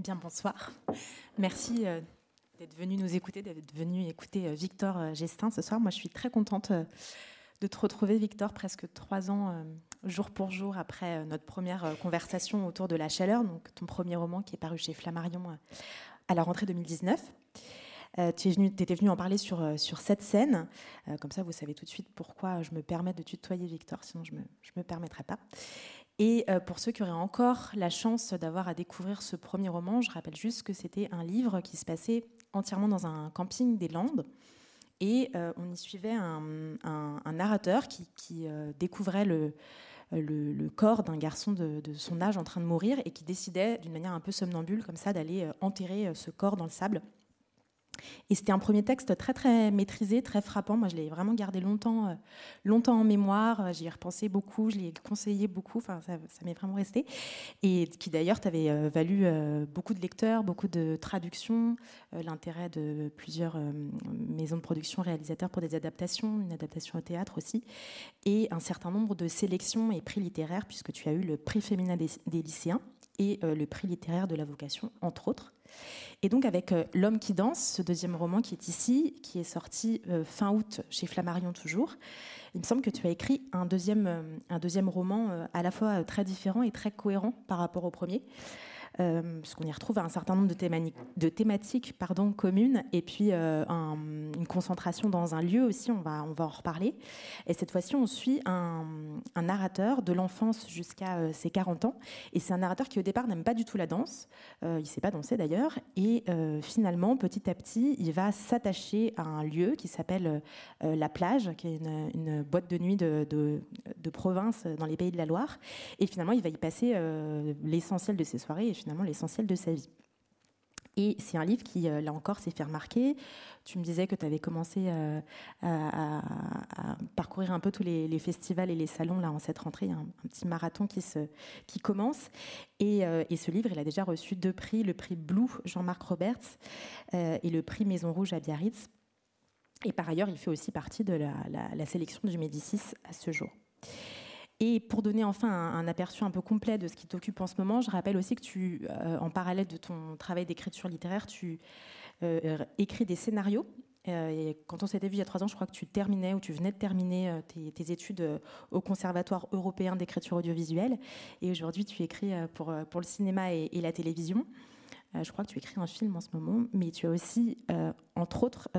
Bien, bonsoir. Merci euh, d'être venu nous écouter, d'être venu écouter euh, Victor euh, Gestin ce soir. Moi, je suis très contente de te retrouver, Victor, presque trois ans, jour pour jour, après notre première conversation autour de la chaleur, donc ton premier roman qui est paru chez Flammarion à la rentrée 2019. tu étais venu en parler sur, sur cette scène. comme ça, vous savez tout de suite pourquoi je me permets de tutoyer Victor, sinon je ne me, je me permettrai pas. Et euh, pour ceux qui auraient encore la chance d'avoir à découvrir ce premier roman, je rappelle juste que c'était un livre qui se passait entièrement dans un camping des Landes. Et euh, on y suivait un, narrateur qui, euh, découvrait le, corps d'un garçon de, de, son âge en train de mourir et qui décidait d'une manière un peu somnambule comme ça d'aller enterrer ce corps dans le sable. Et c'était un premier texte très très maîtrisé, très frappant. Moi, je l'ai vraiment gardé longtemps, euh, longtemps en mémoire. J'y ai repensé beaucoup, je l'ai conseillé beaucoup. Enfin, ça, m'est vraiment resté. Et qui d'ailleurs t'avait euh, valu euh, beaucoup de lecteurs, beaucoup de traductions, l'intérêt de plusieurs maisons de production, réalisateurs pour des adaptations, une adaptation au théâtre aussi, et un certain nombre de sélections et prix littéraires, puisque tu as eu le prix féminin des, des lycéens et le prix littéraire de la vocation, entre autres. Et donc avec euh, L'homme qui danse, ce deuxième roman qui est ici, qui est sorti euh, fin août chez Flammarion toujours, il me semble que tu as écrit un deuxième, euh, un deuxième roman à la fois très différent et très cohérent par rapport au premier. Euh, parce qu'on y retrouve un certain nombre de, thématiques communes, et puis euh, une concentration dans un lieu aussi, on va, en reparler. Et cette fois-ci, on suit un, narrateur de l'enfance jusqu'à euh, ses 40 ans, et c'est un narrateur qui au départ n'aime pas du tout la danse, il ne sait pas danser d'ailleurs, et finalement, petit à petit, il va s'attacher à un lieu qui s'appelle La Plage, qui est une, boîte de nuit de, province dans les pays de la Loire, et finalement, il va y passer l'essentiel de ses soirées, l'essentiel de sa vie. Et c'est un livre qui, euh, là encore, s'est fait remarquer. Tu me disais que tu avais commencé euh, à, parcourir un peu tous les, festivals et les salons là en cette rentrée. Un, petit marathon qui, se, qui commence. Et, euh, et, ce livre, il a déjà reçu deux prix le prix Blue Jean-Marc Roberts et le prix Maison Rouge à Biarritz. Et par ailleurs, il fait aussi partie de la sélection du Médicis à ce jour. Et pour donner enfin un, aperçu un peu complet de ce qui t'occupe en ce moment, je rappelle aussi que tu, euh, en parallèle de ton travail d'écriture littéraire, tu euh, écris des scénarios. Euh, et quand on s'était vu il y a trois ans, je crois que tu terminais ou tu venais de terminer tes, études au Conservatoire européen d'écriture audiovisuelle. Et aujourd'hui, tu écris pour, le cinéma et, la télévision. je crois que tu écris un film en ce moment, mais tu as aussi, entre autres,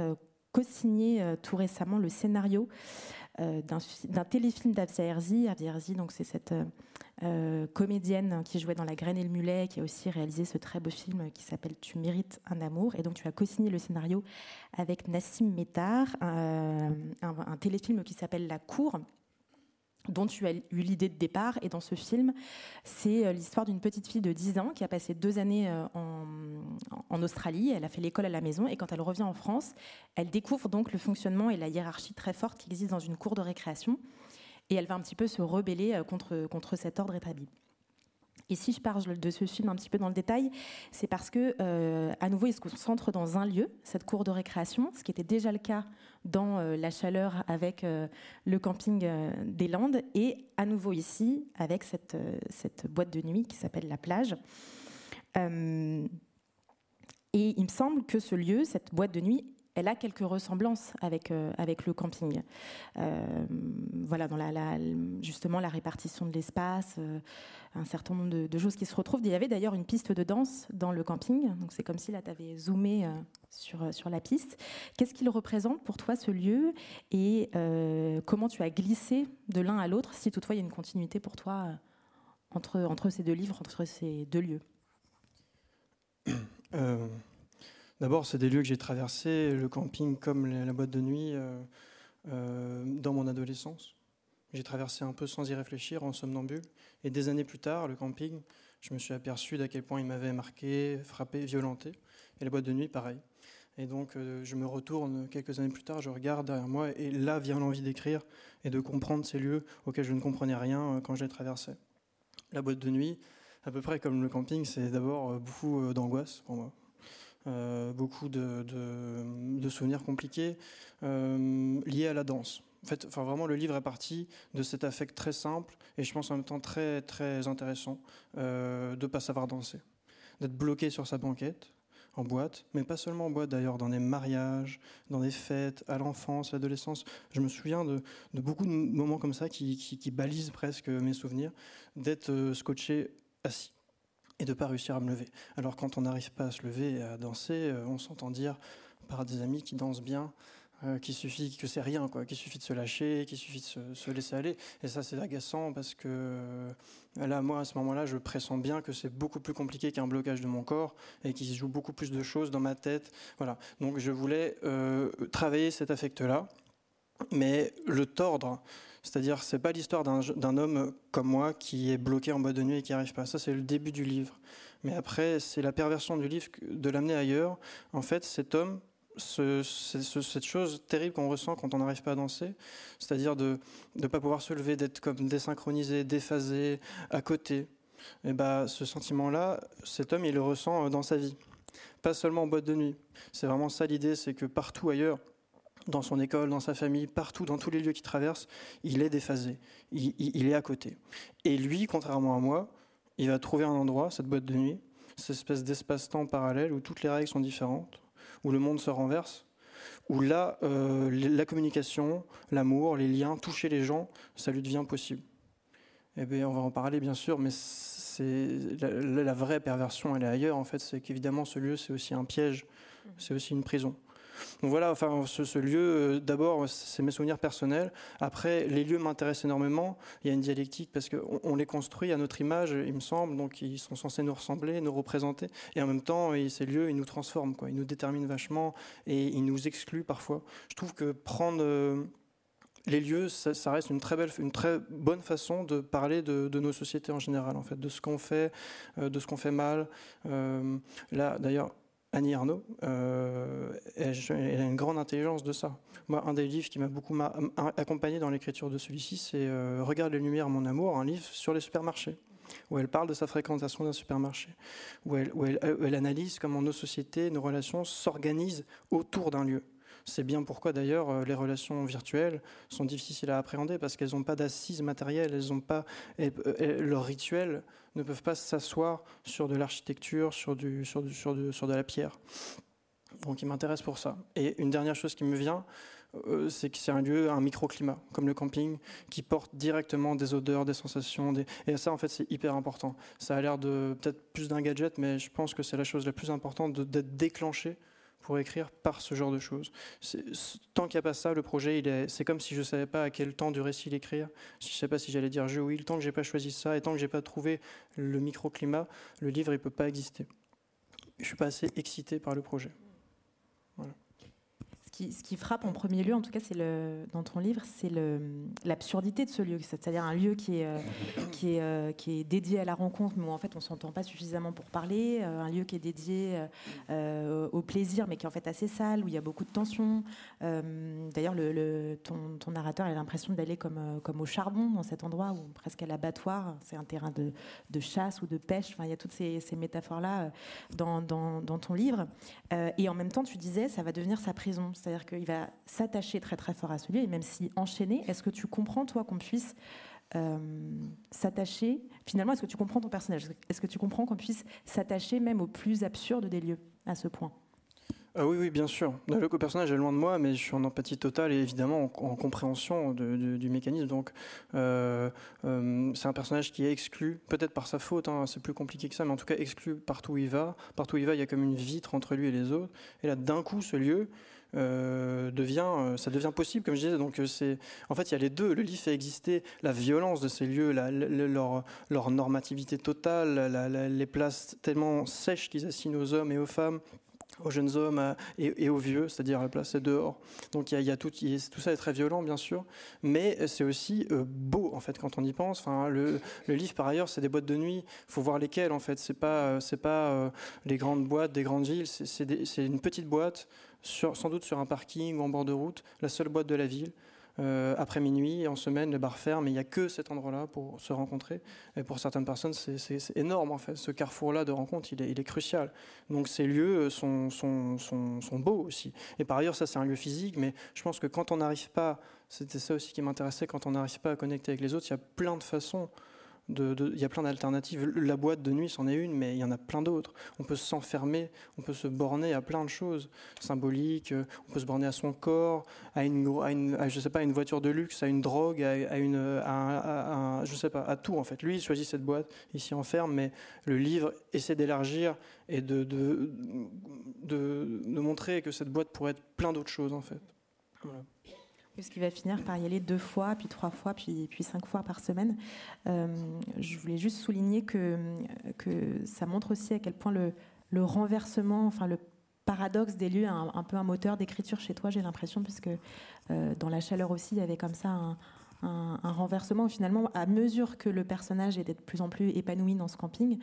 co-signé tout récemment le scénario euh, d'un téléfilm d'Avia Herzi. Herzi, donc c'est cette euh, euh, comédienne qui jouait dans La Graine et le Mulet, qui a aussi réalisé ce très beau film qui s'appelle Tu mérites un amour. Et donc tu as co-signé le scénario avec Nassim Métar, un, un téléfilm qui s'appelle La Cour dont tu as eu l'idée de départ. Et dans ce film, c'est euh, l'histoire d'une petite fille de 10 ans qui a passé deux années euh, en, Australie. Elle a fait l'école à la maison et quand elle revient en France, elle découvre donc le fonctionnement et la hiérarchie très forte qui existe dans une cour de récréation. Et elle va un petit peu se rebeller euh, contre, contre cet ordre établi. Et si je parle de ce film un petit peu dans le détail, c'est parce que, euh, à nouveau, il se concentre dans un lieu, cette cour de récréation, ce qui était déjà le cas dans euh, La Chaleur avec euh, le camping des Landes, et à nouveau ici avec cette, cette boîte de nuit qui s'appelle La Plage. et il me semble que ce lieu, cette boîte de nuit, elle a quelques ressemblances avec, euh, avec le camping. Euh, voilà, justement la répartition de l'espace, euh, un certain nombre de, choses qui se retrouvent. Il y avait d'ailleurs une piste de danse dans le camping, donc c'est comme si là tu avais zoomé sur, sur la piste. Qu'est-ce qu'il représente pour toi ce lieu? Et comment tu as glissé de l'un à l'autre, si toutefois il y a une continuité pour toi entre, entre ces deux livres, entre ces deux lieux? D'abord, c'est des lieux que j'ai traversés, le camping comme la boîte de nuit, euh, euh, dans mon adolescence. J'ai traversé un peu sans y réfléchir, en somnambule. Et des années plus tard, le camping, je me suis aperçu d'à quel point il m'avait marqué, frappé, violenté. Et la boîte de nuit, pareil. Et donc, euh, je me retourne quelques années plus tard, je regarde derrière moi, et là vient l'envie d'écrire et de comprendre ces lieux auxquels je ne comprenais rien quand je les traversais. La boîte de nuit, à peu près comme le camping, c'est d'abord beaucoup d'angoisse pour moi. Euh, beaucoup de, souvenirs compliqués euh, liés à la danse. En fait, enfin, vraiment, le livre est parti de cet affect très simple et je pense en même temps très, très intéressant euh, de ne pas savoir danser. d'être bloqué sur sa banquette, en boîte, mais pas seulement en boîte d'ailleurs, dans des mariages, dans des fêtes, à l'enfance, l'adolescence. Je me souviens de, beaucoup de moments comme ça qui, qui, balisent presque mes souvenirs, d'être scotché assis et de ne pas réussir à me lever. Alors quand on n'arrive pas à se lever et à danser, euh, on s'entend dire par des amis qui dansent bien, euh, qu'il suffit que c'est rien, qu'il suffit de se lâcher, qu'il suffit de se, laisser aller. Et ça, c'est agaçant parce que euh, là, moi, à ce moment-là, je pressens bien que c'est beaucoup plus compliqué qu'un blocage de mon corps et qu'il se joue beaucoup plus de choses dans ma tête. Voilà. Donc, je voulais travailler cet affect-là, mais le tordre. C'est-à-dire, c'est pas l'histoire d'un homme comme moi qui est bloqué en boîte de nuit et qui n'y arrive pas. Ça, c'est le début du livre. Mais après, c'est la perversion du livre de l'amener ailleurs. En fait, cet homme, cette chose terrible qu'on ressent quand on n'arrive pas à danser, c'est-à-dire de ne pas pouvoir se lever, d'être comme désynchronisé, déphasé, à côté. Et bah, ce sentiment-là, cet homme, il le ressent euh, dans sa vie. Pas seulement en boîte de nuit. C'est vraiment ça l'idée, c'est que partout ailleurs, dans son école, dans sa famille, partout, dans tous les lieux qu'il traverse, il est déphasé, il, il, est à côté. Et lui, contrairement à moi, il va trouver un endroit, cette boîte de nuit, cette espèce d'espace-temps parallèle où toutes les règles sont différentes, où le monde se renverse, où là, euh, la communication, l'amour, les liens, toucher les gens, ça lui devient possible. Eh bien, on va en parler bien sûr, mais c'est la, vraie perversion, elle est ailleurs en fait. C'est qu'évidemment, ce lieu, c'est aussi un piège, c'est aussi une prison. Donc voilà, enfin, ce, lieu, euh, d'abord, c'est mes souvenirs personnels. Après, les lieux m'intéressent énormément. Il y a une dialectique parce qu'on on les construit à notre image, il me semble, donc ils sont censés nous ressembler, nous représenter. Et en même temps, ces lieux, ils nous transforment, quoi. Ils nous déterminent vachement et ils nous excluent parfois. Je trouve que prendre euh, les lieux, ça, reste une très belle, une très bonne façon de parler de, nos sociétés en général, en fait, de ce qu'on fait, euh, de ce qu'on fait mal. là, d'ailleurs, Annie Arnaud, euh, elle, a une grande intelligence de ça. Moi, un des livres qui m'a beaucoup accompagné dans l'écriture de celui-ci, c'est euh, Regarde les lumières, mon amour, un livre sur les supermarchés, où elle parle de sa fréquentation d'un supermarché, où elle, où elle analyse comment nos sociétés, nos relations s'organisent autour d'un lieu. C'est bien pourquoi d'ailleurs euh, les relations virtuelles sont difficiles à appréhender parce qu'elles n'ont pas d'assises matérielles, elles ont pas, leurs rituels ne peuvent pas s'asseoir sur de l'architecture, sur, du, sur, sur, de la pierre. Donc il m'intéresse pour ça. Et une dernière chose qui me vient, euh, c'est que c'est un lieu, un microclimat, comme le camping, qui porte directement des odeurs, des sensations. Et ça, en fait, c'est hyper important. Ça a l'air de peut-être plus d'un gadget, mais je pense que c'est la chose la plus importante d'être déclenché pour écrire par ce genre de choses. Tant qu'il n'y a pas ça, le projet, c'est comme si je ne savais pas à quel temps du récit l'écrire, je ne sais pas si j'allais dire je ou il, tant que je n'ai pas choisi ça et tant que je n'ai pas trouvé le microclimat, le livre ne peut pas exister. Je suis pas assez excité par le projet. Ce qui frappe en premier lieu, en tout cas, c'est dans ton livre, c'est l'absurdité de ce lieu. C'est-à-dire un lieu qui est, euh, qui, est, euh, qui est dédié à la rencontre, mais où en fait on s'entend pas suffisamment pour parler. Euh, un lieu qui est dédié au plaisir, mais qui est en fait assez sale, où il y a beaucoup de tensions. D'ailleurs, le, ton, ton, narrateur a l'impression d'aller comme, comme au charbon dans cet endroit, où presque à l'abattoir. C'est un terrain de, de, chasse ou de pêche. Enfin, il y a toutes ces, dans, dans, dans, ton livre. et en même temps, tu disais, ça va devenir sa prison. C'est-à-dire qu'il va s'attacher très très fort à ce lieu, et même si enchaîné, est-ce que tu comprends, toi, qu'on puisse euh, s'attacher Finalement, est-ce que tu comprends ton personnage? Est-ce que tu comprends qu'on puisse s'attacher même au plus absurde des lieux, à ce point? Ah oui, oui, bien sûr. Le personnage est loin de moi, mais je suis en empathie totale et évidemment en, compréhension du mécanisme. Donc, euh, euh, c'est un personnage qui est exclu, peut-être par sa faute, hein, c'est plus compliqué que ça, mais en tout cas exclu partout où il va. Partout où il va, il y a comme une vitre entre lui et les autres. Et là, d'un coup, ce lieu, euh, devient, euh, ça devient possible, comme je disais. Donc, euh, c'est, en fait, il y a les deux. Le livre fait exister la violence de ces lieux, leur, leur, normativité totale, les places tellement sèches qu'ils assignent aux hommes et aux femmes aux jeunes hommes et, aux vieux, c'est-à-dire la place dehors. Donc il y a, tout, ça est très violent bien sûr, mais c'est aussi beau en fait quand on y pense. Enfin, le, le livre par ailleurs c'est des boîtes de nuit, il faut voir lesquelles en fait. C'est pas c'est pas les grandes boîtes des grandes villes, c'est une petite boîte sans doute sur un parking ou en bord de route, la seule boîte de la ville. Euh, après minuit, en semaine, le bar ferme, et il n'y a que cet endroit-là pour se rencontrer. Et pour certaines personnes, c'est énorme en fait. Ce carrefour-là de rencontre, il est, crucial. Donc ces lieux sont, sont, sont, beaux aussi. Et par ailleurs, ça c'est un lieu physique, mais je pense que quand on n'arrive pas, c'était ça aussi qui m'intéressait, quand on n'arrive pas à connecter avec les autres, il y a plein de façons il y a plein d'alternatives. La boîte de nuit, c'en est une, mais il y en a plein d'autres. On peut s'enfermer, on peut se borner à plein de choses symboliques. On peut se borner à son corps, à une, je sais pas, une voiture de luxe, à une drogue, à, une, je sais pas, à tout en fait. Lui, il choisit cette boîte, il s'y enferme, mais le livre essaie d'élargir et de, de, de, montrer que cette boîte pourrait être plein d'autres choses en fait. Puisqu'il va finir par y aller deux fois, puis trois fois, puis, puis cinq fois par semaine. Euh, je voulais juste souligner que, que ça montre aussi à quel point le, le renversement, enfin le paradoxe des lieux, un, un peu un moteur d'écriture chez toi, j'ai l'impression, puisque euh, dans La chaleur aussi, il y avait comme ça un, un, renversement. Finalement, à mesure que le personnage était de plus en plus épanoui dans ce camping,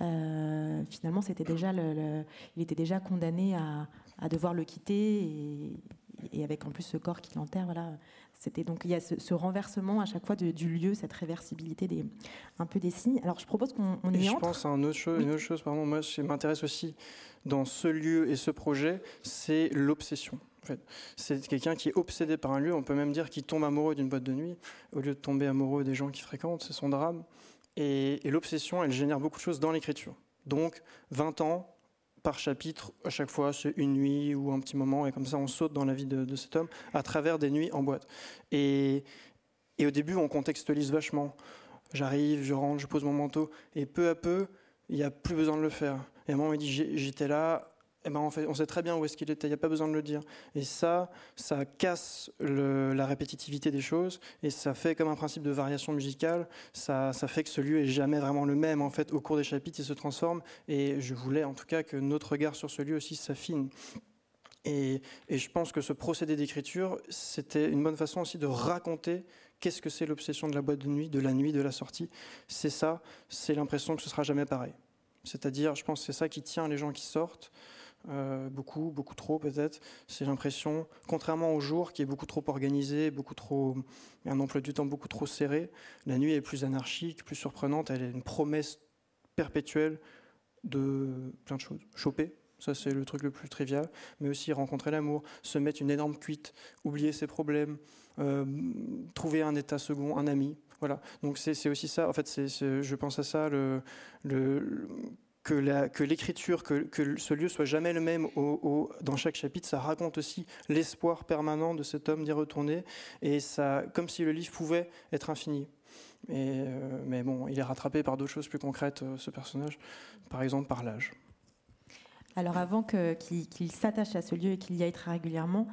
euh, finalement, c'était déjà il était déjà condamné à, à devoir le quitter et avec en plus ce corps qui l'enterre. Voilà, c'était donc il y a ce, renversement à chaque fois du lieu, cette réversibilité des un peu des signes. Alors je propose qu'on y entre. Je pense à une autre chose, une autre chose pardon, moi ce qui m'intéresse aussi dans ce lieu et ce projet, c'est l'obsession. En fait. C'est quelqu'un qui est obsédé par un lieu, on peut même dire qu'il tombe amoureux d'une boîte de nuit, au lieu de tomber amoureux des gens qui fréquentent, c'est son drame. Et, et l'obsession, elle génère beaucoup de choses dans l'écriture. Donc, 20 ans, par chapitre, à chaque fois, c'est une nuit ou un petit moment, et comme ça, on saute dans la vie de, cet homme à travers des nuits en boîte. Et, et au début, on contextualise vachement. J'arrive, je rentre, je pose mon manteau, et peu à peu, il n'y a plus besoin de le faire. Et à un moment, il dit J'étais là, eh ben, on sait très bien où est-ce qu'il était, il n'y a pas besoin de le dire. Et ça, ça casse la répétitivité des choses, et ça fait comme un principe de variation musicale, ça, ça, fait que ce lieu est jamais vraiment le même. En fait, au cours des chapitres, il se transforme, et je voulais en tout cas que notre regard sur ce lieu aussi s'affine. Et, et, je pense que ce procédé d'écriture, c'était une bonne façon aussi de raconter qu'est-ce que c'est l'obsession de la boîte de nuit, de la nuit, de la sortie. C'est ça, c'est l'impression que ce sera jamais pareil. C'est-à-dire, je pense que c'est ça qui tient les gens qui sortent. Euh, beaucoup, beaucoup trop peut-être. C'est l'impression, contrairement au jour qui est beaucoup trop organisé, beaucoup trop, un emploi du temps beaucoup trop serré, la nuit est plus anarchique, plus surprenante, elle est une promesse perpétuelle de plein de choses. Choper, ça c'est le truc le plus trivial, mais aussi rencontrer l'amour, se mettre une énorme cuite, oublier ses problèmes, euh, trouver un état second, un ami. Voilà. Donc c'est aussi ça. En fait, je pense à ça. Le, que l'écriture, que, ce lieu soit jamais le même dans chaque chapitre, ça raconte aussi l'espoir permanent de cet homme d'y retourner, et ça, comme si le livre pouvait être infini. Euh, mais bon, il est rattrapé par d'autres choses plus concrètes, euh, ce personnage, par exemple par l'âge. Alors avant qu'il s'attache à ce lieu et qu'il y aille très régulièrement,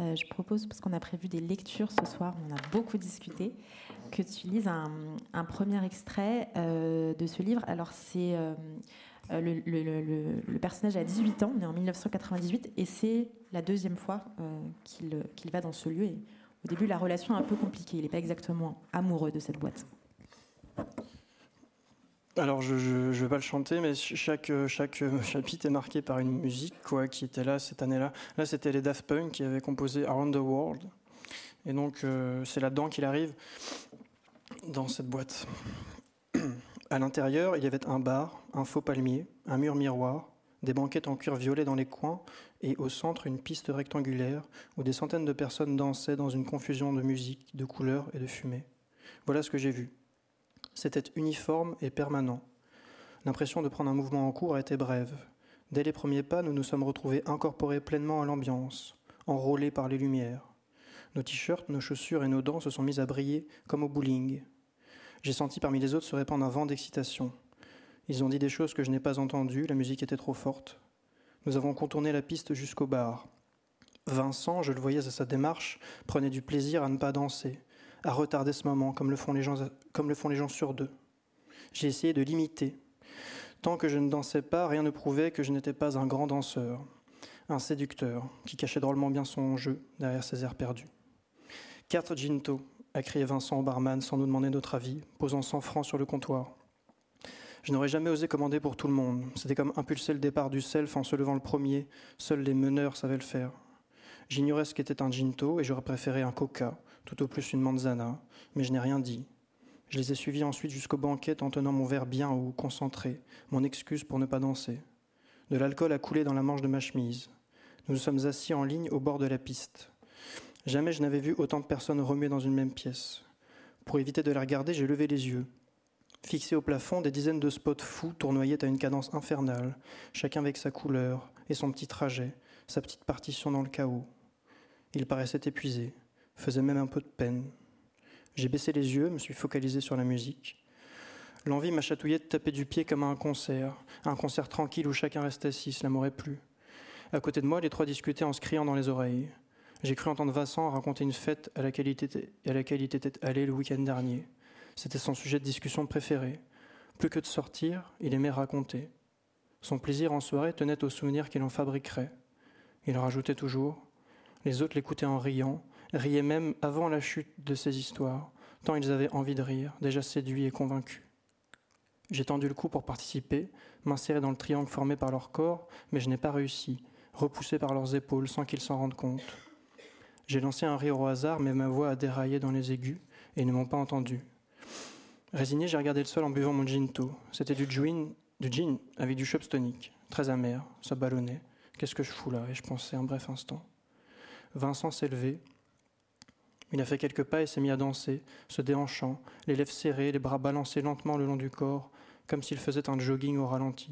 euh, je propose, parce qu'on a prévu des lectures ce soir, on a beaucoup discuté, que tu lises un, un premier extrait de ce livre. Alors c'est euh, le, personnage a 18 ans, né en 1998, et c'est la deuxième fois euh, qu'il va dans ce lieu. Au début, la relation est un peu compliquée. Il n'est pas exactement amoureux de cette boîte. Alors, je ne vais pas le chanter, mais chaque, chapitre est marqué par une musique qui était là cette année-là. Là, c'était les Daft Punk qui avaient composé Around the World. Et donc, euh, c'est là-dedans qu'il arrive, dans cette boîte. À l'intérieur, il y avait un bar, un faux palmier, un mur miroir, des banquettes en cuir violet dans les coins et au centre une piste rectangulaire où des centaines de personnes dansaient dans une confusion de musique, de couleurs et de fumée. Voilà ce que j'ai vu. C'était uniforme et permanent. L'impression de prendre un mouvement en cours a été brève. Dès les premiers pas, nous nous sommes retrouvés incorporés pleinement à l'ambiance, enrôlés par les lumières. Nos t-shirts, nos chaussures et nos dents se sont mis à briller comme au bowling. J'ai senti parmi les autres se répandre un vent d'excitation. Ils ont dit des choses que je n'ai pas entendues, la musique était trop forte. Nous avons contourné la piste jusqu'au bar. Vincent, je le voyais à sa démarche, prenait du plaisir à ne pas danser, à retarder ce moment, comme le font les gens, comme le font les gens sur deux. J'ai essayé de l'imiter. Tant que je ne dansais pas, rien ne prouvait que je n'étais pas un grand danseur, un séducteur, qui cachait drôlement bien son jeu derrière ses airs perdus. Quatre ginto, a crié Vincent au barman sans nous demander notre avis, posant 100 francs sur le comptoir. Je n'aurais jamais osé commander pour tout le monde. C'était comme impulser le départ du self en se levant le premier. Seuls les meneurs savaient le faire. J'ignorais ce qu'était un ginto et j'aurais préféré un coca, tout au plus une manzana, mais je n'ai rien dit. Je les ai suivis ensuite jusqu'au banquet en tenant mon verre bien haut, concentré, mon excuse pour ne pas danser. De l'alcool a coulé dans la manche de ma chemise. Nous nous sommes assis en ligne au bord de la piste. Jamais je n'avais vu autant de personnes remuer dans une même pièce. Pour éviter de les regarder, j'ai levé les yeux. Fixés au plafond, des dizaines de spots fous tournoyaient à une cadence infernale, chacun avec sa couleur et son petit trajet, sa petite partition dans le chaos. Il paraissait épuisé, faisait même un peu de peine. J'ai baissé les yeux, me suis focalisé sur la musique. L'envie m'a chatouillé de taper du pied comme à un concert, un concert tranquille où chacun reste assis, cela m'aurait plu. À côté de moi, les trois discutaient en se criant dans les oreilles. J'ai cru entendre Vincent raconter une fête à laquelle il était, allé le week-end dernier. C'était son sujet de discussion préféré. Plus que de sortir, il aimait raconter. Son plaisir en soirée tenait aux souvenirs qu'il en fabriquerait. Il rajoutait toujours Les autres l'écoutaient en riant, riaient même avant la chute de ses histoires, tant ils avaient envie de rire, déjà séduits et convaincus. J'ai tendu le cou pour participer, m'insérer dans le triangle formé par leur corps, mais je n'ai pas réussi, repoussé par leurs épaules sans qu'ils s'en rendent compte. J'ai lancé un rire au hasard, mais ma voix a déraillé dans les aigus et ne m'ont pas entendu. Résigné, j'ai regardé le sol en buvant mon ginto. C'était du gin, du gin avec du chops tonic, très amer, ça ballonnait. Qu'est-ce que je fous là? Et je pensais un bref instant. Vincent s'est levé. Il a fait quelques pas et s'est mis à danser, se déhanchant, les lèvres serrées, les bras balancés lentement le long du corps, comme s'il faisait un jogging au ralenti.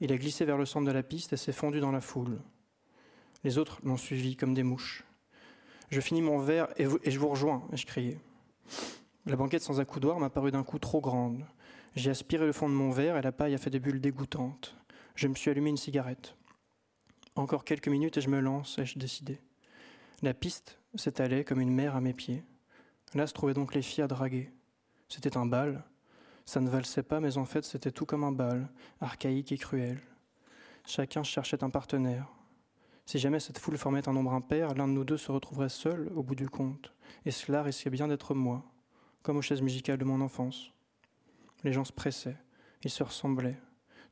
Il a glissé vers le centre de la piste et s'est fondu dans la foule. Les autres l'ont suivi comme des mouches. Je finis mon verre et, je vous rejoins, ai-je crié. La banquette sans accoudoir m'a paru d'un coup trop grande. J'ai aspiré le fond de mon verre et la paille a fait des bulles dégoûtantes. Je me suis allumé une cigarette. Encore quelques minutes et je me lance, ai-je décidé. La piste s'étalait comme une mer à mes pieds. Là se trouvaient donc les filles à draguer. C'était un bal, ça ne valsait pas, mais en fait c'était tout comme un bal, archaïque et cruel. Chacun cherchait un partenaire. Si jamais cette foule formait un nombre impair, l'un de nous deux se retrouverait seul au bout du compte, et cela risquait bien d'être moi, comme aux chaises musicales de mon enfance. Les gens se pressaient, ils se ressemblaient,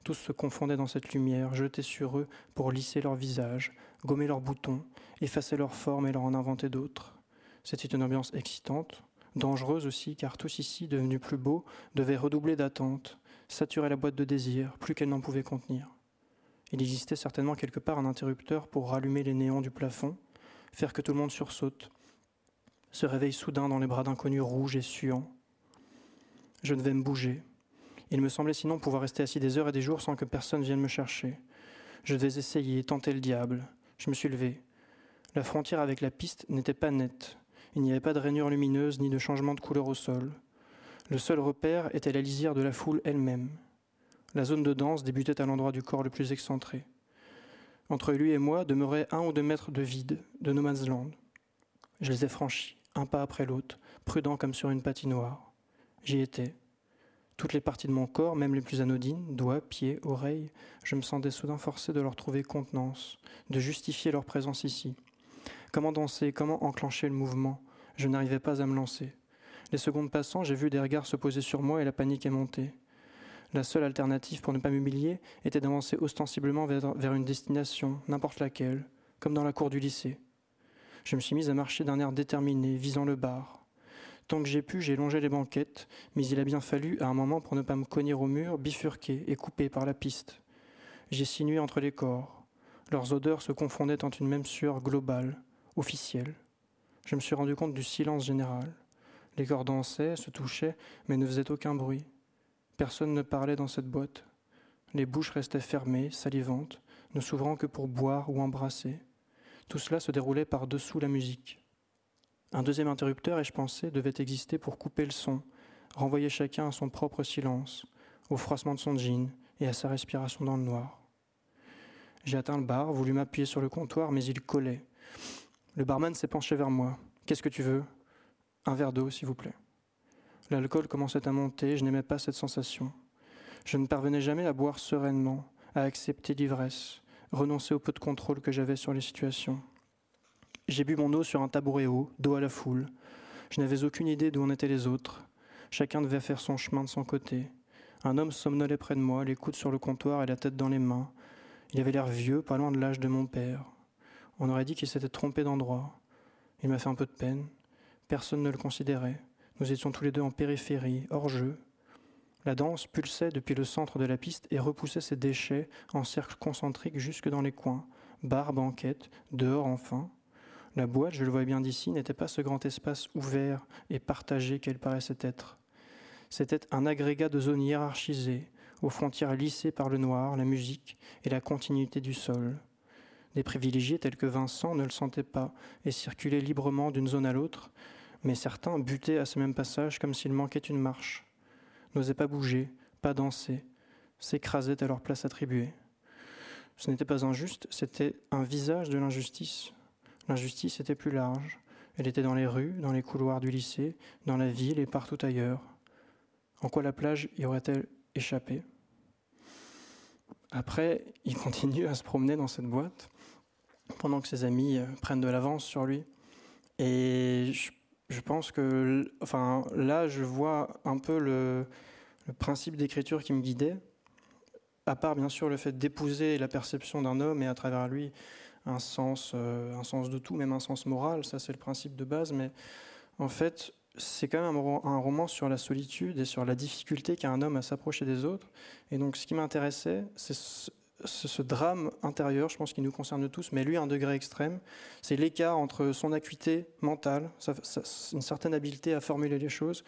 tous se confondaient dans cette lumière, jetée sur eux pour lisser leurs visages, gommer leurs boutons, effacer leurs formes et leur en inventer d'autres. C'était une ambiance excitante, dangereuse aussi, car tous ici, devenus plus beaux, devaient redoubler d'attente, saturer la boîte de désir, plus qu'elle n'en pouvait contenir. Il existait certainement quelque part un interrupteur pour rallumer les néons du plafond, faire que tout le monde sursaute, se réveille soudain dans les bras d'inconnus rouges et suants. Je devais me bouger. Il me semblait sinon pouvoir rester assis des heures et des jours sans que personne vienne me chercher. Je devais essayer, tenter le diable. Je me suis levé. La frontière avec la piste n'était pas nette. Il n'y avait pas de rainure lumineuse ni de changement de couleur au sol. Le seul repère était la lisière de la foule elle-même. La zone de danse débutait à l'endroit du corps le plus excentré. Entre lui et moi demeurait un ou deux mètres de vide, de no man's land. Je les ai franchis, un pas après l'autre, prudent comme sur une patinoire. J'y étais. Toutes les parties de mon corps, même les plus anodines, doigts, pieds, oreilles, je me sentais soudain forcé de leur trouver contenance, de justifier leur présence ici. Comment danser Comment enclencher le mouvement? Je n'arrivais pas à me lancer. Les secondes passant, j'ai vu des regards se poser sur moi et la panique est montée. La seule alternative pour ne pas m'humilier était d'avancer ostensiblement vers, une destination, n'importe laquelle, comme dans la cour du lycée. Je me suis mis à marcher d'un air déterminé, visant le bar. Tant que j'ai pu, j'ai longé les banquettes, mais il a bien fallu, à un moment, pour ne pas me cogner au mur, bifurquer et couper par la piste. J'ai sinué entre les corps. Leurs odeurs se confondaient en une même sueur globale, officiel. Je me suis rendu compte du silence général. Les corps dansaient, se touchaient, mais ne faisaient aucun bruit. Personne ne parlait dans cette boîte. Les bouches restaient fermées, salivantes, ne s'ouvrant que pour boire ou embrasser. Tout cela se déroulait par-dessous la musique. Un deuxième interrupteur, ai-je pensé, devait exister pour couper le son, renvoyer chacun à son propre silence, au froissement de son jean et à sa respiration dans le noir. J'ai atteint le bar, voulu m'appuyer sur le comptoir, mais il collait. Le barman s'est penché vers moi. Qu'est-ce que tu veux? Un verre d'eau, s'il vous plaît. L'alcool commençait à monter, je n'aimais pas cette sensation. Je ne parvenais jamais à boire sereinement, à accepter l'ivresse, renoncer au peu de contrôle que j'avais sur les situations. J'ai bu mon eau sur un tabouret haut, dos à la foule. Je n'avais aucune idée d'où en étaient les autres. Chacun devait faire son chemin de son côté. Un homme somnolait près de moi, les coudes sur le comptoir et la tête dans les mains. Il avait l'air vieux, pas loin de l'âge de mon père. On aurait dit qu'il s'était trompé d'endroit. Il m'a fait un peu de peine. Personne ne le considérait. Nous étions tous les deux en périphérie, hors jeu. La danse pulsait depuis le centre de la piste et repoussait ses déchets en cercle concentrique jusque dans les coins, bar, banquette, dehors enfin. La boîte, je le vois bien d'ici, n'était pas ce grand espace ouvert et partagé qu'elle paraissait être. C'était un agrégat de zones hiérarchisées, aux frontières lissées par le noir, la musique et la continuité du sol. Des privilégiés tels que Vincent ne le sentaient pas et circulaient librement d'une zone à l'autre, mais certains butaient à ce même passage comme s'il manquait une marche, n'osaient pas bouger, pas danser, s'écrasaient à leur place attribuée. Ce n'était pas injuste, c'était un visage de l'injustice. L'injustice était plus large. Elle était dans les rues, dans les couloirs du lycée, dans la ville et partout ailleurs. En quoi la plage y aurait-elle échappé? Après, il continue à se promener dans cette boîte pendant que ses amis euh, prennent de l'avance sur lui. Et je, pense que, enfin, là, je vois un peu le, principe d'écriture qui me guidait, à part bien sûr le fait d'épouser la perception d'un homme et à travers lui un sens, euh, un sens de tout, même un sens moral, ça c'est le principe de base, mais en fait, c'est quand même un, roman sur la solitude et sur la difficulté qu'a un homme à s'approcher des autres. Et donc, ce qui m'intéressait, c'est ce, drame intérieur, je pense qu'il nous concerne tous, mais lui à un degré extrême, c'est l'écart entre son acuité mentale, une certaine habileté à formuler les choses,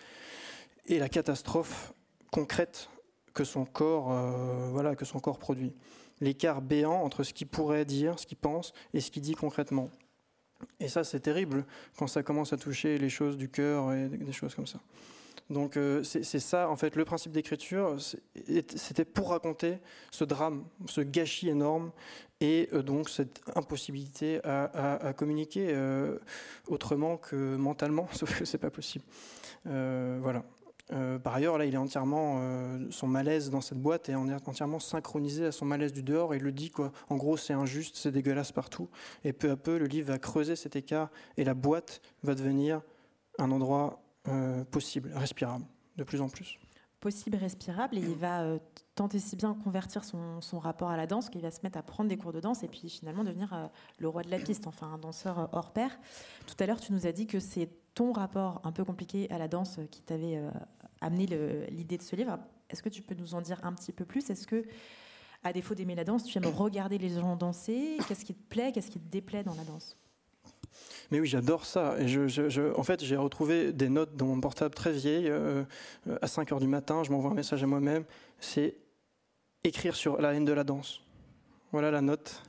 et la catastrophe concrète que son corps, euh, voilà, que son corps produit. L'écart béant entre ce qu'il pourrait dire, ce qu'il pense, et ce qu'il dit concrètement. Et ça, c'est terrible quand ça commence à toucher les choses du cœur et des choses comme ça. Donc euh, c'est ça, en fait, le principe d'écriture, c'était pour raconter ce drame, ce gâchis énorme, et euh, donc cette impossibilité à, communiquer euh, autrement que mentalement, sauf que c'est pas possible. voilà. Par ailleurs, là, il est entièrement, son malaise dans cette boîte est entièrement synchronisé à son malaise du dehors. Et il le dit, quoi. En gros, c'est injuste, c'est dégueulasse partout. Et peu à peu, le livre va creuser cet écart et la boîte va devenir un endroit euh, possible, respirable, de plus en plus. Possible, respirable, et il va tenter si bien convertir son, son rapport à la danse qu'il va se mettre à prendre des cours de danse et puis finalement devenir le roi de la piste, enfin un danseur hors pair. Tout à l'heure, tu nous as dit que c'est ton rapport un peu compliqué à la danse qui t'avait amené l'idée de ce livre. Est-ce que tu peux nous en dire un petit peu plus? Est-ce que, à défaut d'aimer la danse, tu aimes regarder les gens danser? Qu'est-ce qui te plaît? Qu'est-ce qui te déplaît dans la danse? Mais oui, j'adore ça. Et je, en fait, j'ai retrouvé des notes dans mon portable très vieille. Euh, à 5 heures du matin, je m'envoie un message à moi-même. C'est écrire sur la haine de la danse. Voilà la note.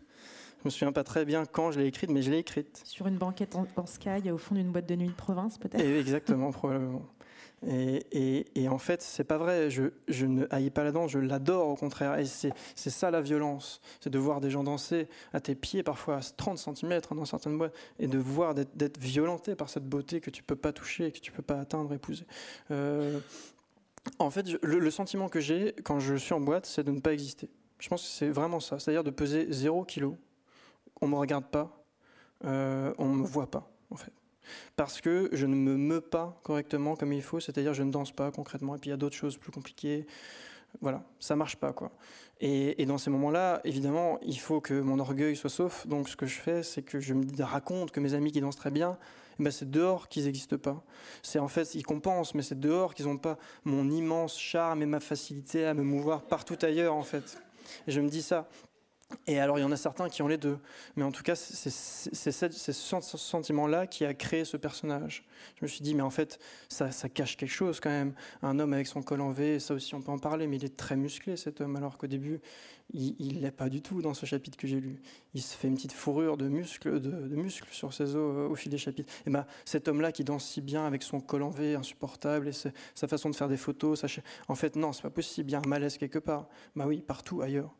Je me souviens pas très bien quand je l'ai écrite, mais je l'ai écrite. Sur une banquette en, en sky, au fond d'une boîte de nuit de province, peut-être? Exactement, probablement. Et, en fait, c'est pas vrai. Je, ne haïs pas la danse, je l'adore au contraire. Et c'est ça la violence. C'est de voir des gens danser à tes pieds, parfois à 30 cm hein, dans certaines boîtes, et de voir d'être violenté par cette beauté que tu peux pas toucher, que tu peux pas atteindre, épouser. Euh, en fait, le, sentiment que j'ai quand je suis en boîte, c'est de ne pas exister. Je pense que c'est vraiment ça. C'est-à-dire de peser 0 kg. On me regarde pas, euh, on me voit pas, en fait parce que je ne me meus pas correctement comme il faut, c'est-à-dire je ne danse pas concrètement, et puis il y a d'autres choses plus compliquées. Voilà, ça marche pas quoi. Et, dans ces moments-là, évidemment, il faut que mon orgueil soit sauf. Donc ce que je fais, c'est que je me raconte que mes amis qui dansent très bien, eh ben, c'est dehors qu'ils n'existent pas. C'est en fait, ils compensent, mais c'est dehors qu'ils n'ont pas mon immense charme et ma facilité à me mouvoir partout ailleurs en fait. Et je me dis ça. Et alors, il y en a certains qui ont les deux. Mais en tout cas, c'est ce sentiment-là qui a créé ce personnage. Je me suis dit, mais en fait, ça, cache quelque chose quand même. Un homme avec son col en V, ça aussi, on peut en parler, mais il est très musclé, cet homme, alors qu'au début, il ne l'est pas du tout dans ce chapitre que j'ai lu. Il se fait une petite fourrure de muscles, de, muscles sur ses os euh, au fil des chapitres. Et ben, cet homme-là qui danse si bien avec son col en V insupportable et sa façon de faire des photos, en fait, non, c'est pas possible. Il y a un malaise quelque part. Bah oui, partout ailleurs.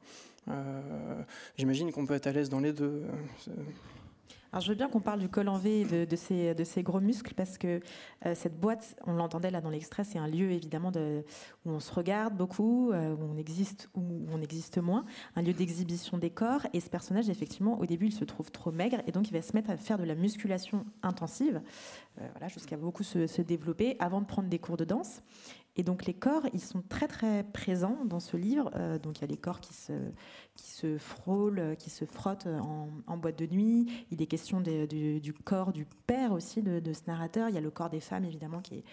Euh, j'imagine qu'on peut être à l'aise dans les deux. Alors, je veux bien qu'on parle du col en V et de, ces, de ces gros muscles parce que euh, cette boîte, on l'entendait là dans l'extrait, c'est un lieu évidemment de, où on se regarde beaucoup, euh, où on existe ou on existe moins, un lieu d'exhibition des corps. Et ce personnage, effectivement, au début, il se trouve trop maigre et donc il va se mettre à faire de la musculation intensive, voilà, jusqu'à beaucoup se, développer avant de prendre des cours de danse. Et donc les corps, ils sont très très présents dans ce livre. Euh, donc il y a les corps qui se, qui se frôlent, qui se frottent en, boîte de nuit. Il est question du, corps du père aussi de, ce narrateur. Il y a le corps des femmes évidemment qui est,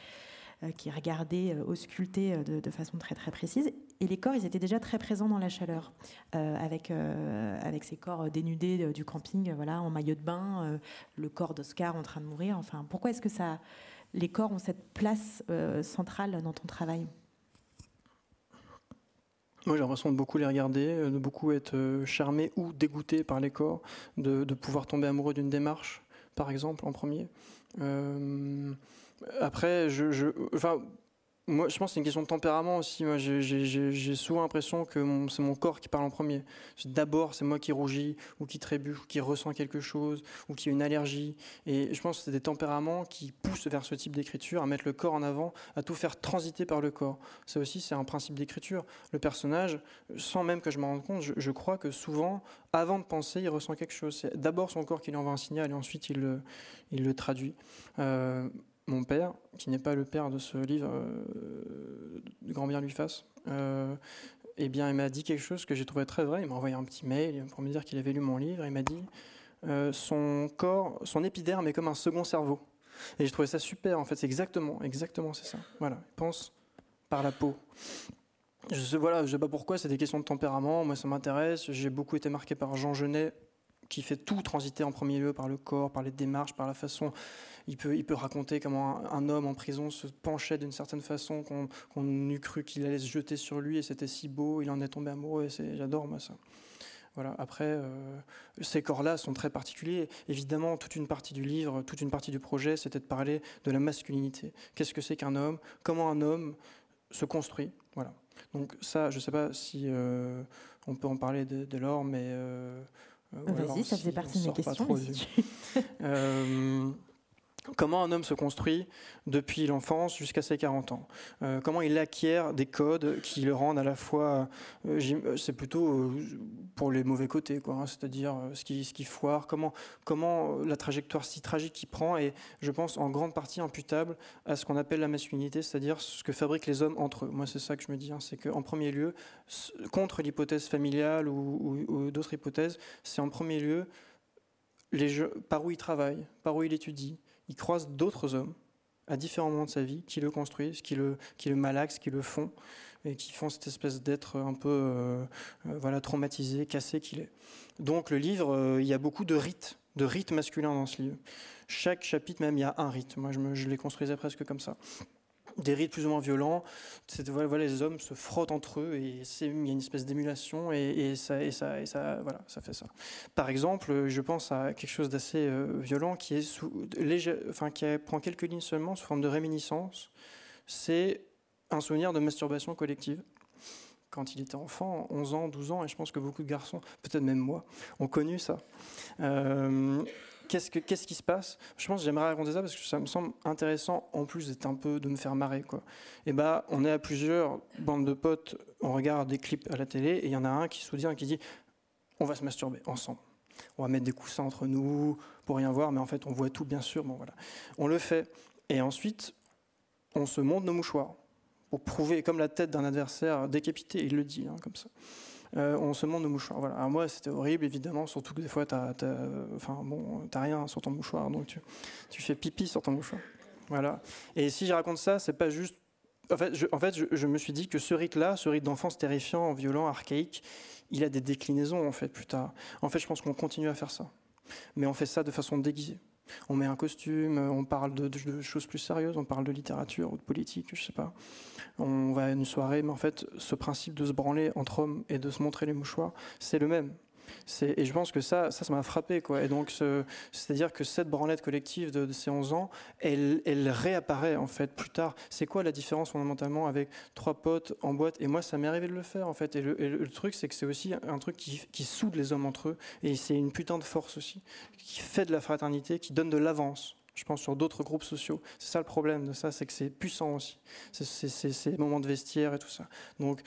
euh, qui est regardé, euh, ausculté de, façon très très précise. Et les corps, ils étaient déjà très présents dans la chaleur, avec, avec ces corps dénudés du camping, voilà, en maillot de bain, le corps d'Oscar en train de mourir. Enfin, pourquoi est-ce que ça les corps ont cette place centrale dans ton travail moi, j'ai l'impression de beaucoup les regarder, de beaucoup être charmé ou dégoûté par les corps, de, pouvoir tomber amoureux d'une démarche, par exemple, en premier. Euh, après, je, je, enfin, moi, je pense que c'est une question de tempérament aussi. Moi, j'ai souvent l'impression que c'est mon corps qui parle en premier. D'abord, c'est moi qui rougis, ou qui trébuche, ou qui ressent quelque chose, ou qui a une allergie. Et je pense que c'est des tempéraments qui poussent vers ce type d'écriture, à mettre le corps en avant, à tout faire transiter par le corps. Ça aussi, c'est un principe d'écriture. Le personnage, sans même que je m'en rende compte, je, crois que souvent, avant de penser, il ressent quelque chose. C'est d'abord son corps qui lui envoie un signal, et ensuite il le, traduit. Euh, mon père, qui n'est pas le père de ce livre, euh, Grand bien lui fasse, euh, eh bien, il m'a dit quelque chose que j'ai trouvé très vrai. Il m'a envoyé un petit mail pour me dire qu'il avait lu mon livre. Il m'a dit euh, son corps, son épiderme est comme un second cerveau. Et j'ai trouvé ça super. En fait, c'est exactement, exactement, c'est ça. Voilà, il pense par la peau. Je sais, voilà, je sais pas pourquoi. C'est des questions de tempérament. Moi, ça m'intéresse. J'ai beaucoup été marqué par Jean Genet, qui fait tout transiter en premier lieu par le corps, par les démarches, par la façon il peut, il peut raconter comment un, homme en prison se penchait d'une certaine façon qu'on eût cru qu'il allait se jeter sur lui et c'était si beau, il en est tombé amoureux et j'adore moi ça. Voilà. Après, euh, ces corps-là sont très particuliers. Évidemment, toute une partie du livre, toute une partie du projet, c'était de parler de la masculinité. Qu'est-ce que c'est qu'un homme? Comment un homme se construit? Voilà. Donc ça, je ne sais pas si euh, on peut en parler dès, lors, mais... Euh, Vas-y, ça faisait partie de mes questions. Comment un homme se construit depuis l'enfance jusqu'à ses 40 ans? Euh, Comment il acquiert des codes qui le rendent à la fois, euh, euh, c'est plutôt pour les mauvais côtés, quoi, hein, c'est-à-dire ce qui, foire. Comment, la trajectoire si tragique qu'il prend est, je pense, en grande partie imputable à ce qu'on appelle la masculinité, c'est-à-dire ce que fabriquent les hommes entre eux. Moi, c'est ça que je me dis, hein, c'est qu'en premier lieu, contre l'hypothèse familiale ou, d'autres hypothèses, c'est en premier lieu par où il travaille, par où il étudie, il croise d'autres hommes à différents moments de sa vie qui le construisent, qui le, malaxent, qui le font, et qui font cette espèce d'être un peu euh, euh, voilà, traumatisé, cassé qu'il est. Donc le livre, euh, il y a beaucoup de rites, de rites masculins dans ce livre. Chaque chapitre même, il y a un rite. Moi, je les construisais presque comme ça des rites plus ou moins violents. Voilà, les hommes se frottent entre eux et il y a une espèce d'émulation et, ça, voilà, fait ça. Par exemple, je pense à quelque chose d'assez euh, violent qui prend quelques lignes seulement sous forme de réminiscence. C'est un souvenir de masturbation collective quand il était enfant, 11 ans, 12 ans, et je pense que beaucoup de garçons, peut-être même moi, ont connu ça. Euh, qu'est-ce, qui se passe? Je pense que j'aimerais raconter ça parce que ça me semble intéressant, en plus d'être un peu de me faire marrer. Et bah, on est à plusieurs bandes de potes, on regarde des clips à la télé, et il y en a un qui et qui dit on va se masturber ensemble. On va mettre des coussins entre nous pour rien voir, mais en fait, on voit tout, bien sûr. Bon, voilà. On le fait. Et ensuite, on se monte nos mouchoirs pour prouver, comme la tête d'un adversaire décapité, il le dit, hein, comme ça. On se montre nos mouchoirs. Voilà. Moi, c'était horrible, évidemment, surtout que des fois, tu enfin, bon, rien sur ton mouchoir, donc tu, fais pipi sur ton mouchoir. Voilà. Et si je raconte ça, c'est pas juste. En fait, je, en fait, je, me suis dit que ce rite-là, ce rite d'enfance terrifiant, violent, archaïque, il a des déclinaisons, en fait, plus tard. En fait, je pense qu'on continue à faire ça. Mais on fait ça de façon déguisée. On met un costume, on parle de, de, choses plus sérieuses, on parle de littérature ou de politique, je sais pas on va à une soirée, mais en fait, ce principe de se branler entre hommes et de se montrer les mouchoirs, c'est le même. Et je pense que ça, ça, m'a frappé, quoi. Et donc, c'est-à-dire que cette branlette collective de, ces 11 ans, elle, réapparaît, en fait, plus tard. C'est quoi la différence, fondamentalement, avec trois potes en boîte? Et moi, ça m'est arrivé de le faire, en fait. Et le, truc, c'est que c'est aussi un truc qui, qui, soude les hommes entre eux. Et c'est une putain de force aussi, qui fait de la fraternité, qui donne de l'avance je pense, sur d'autres groupes sociaux. C'est ça le problème de ça, c'est que c'est puissant aussi. C'est ces moments de vestiaire et tout ça. Donc,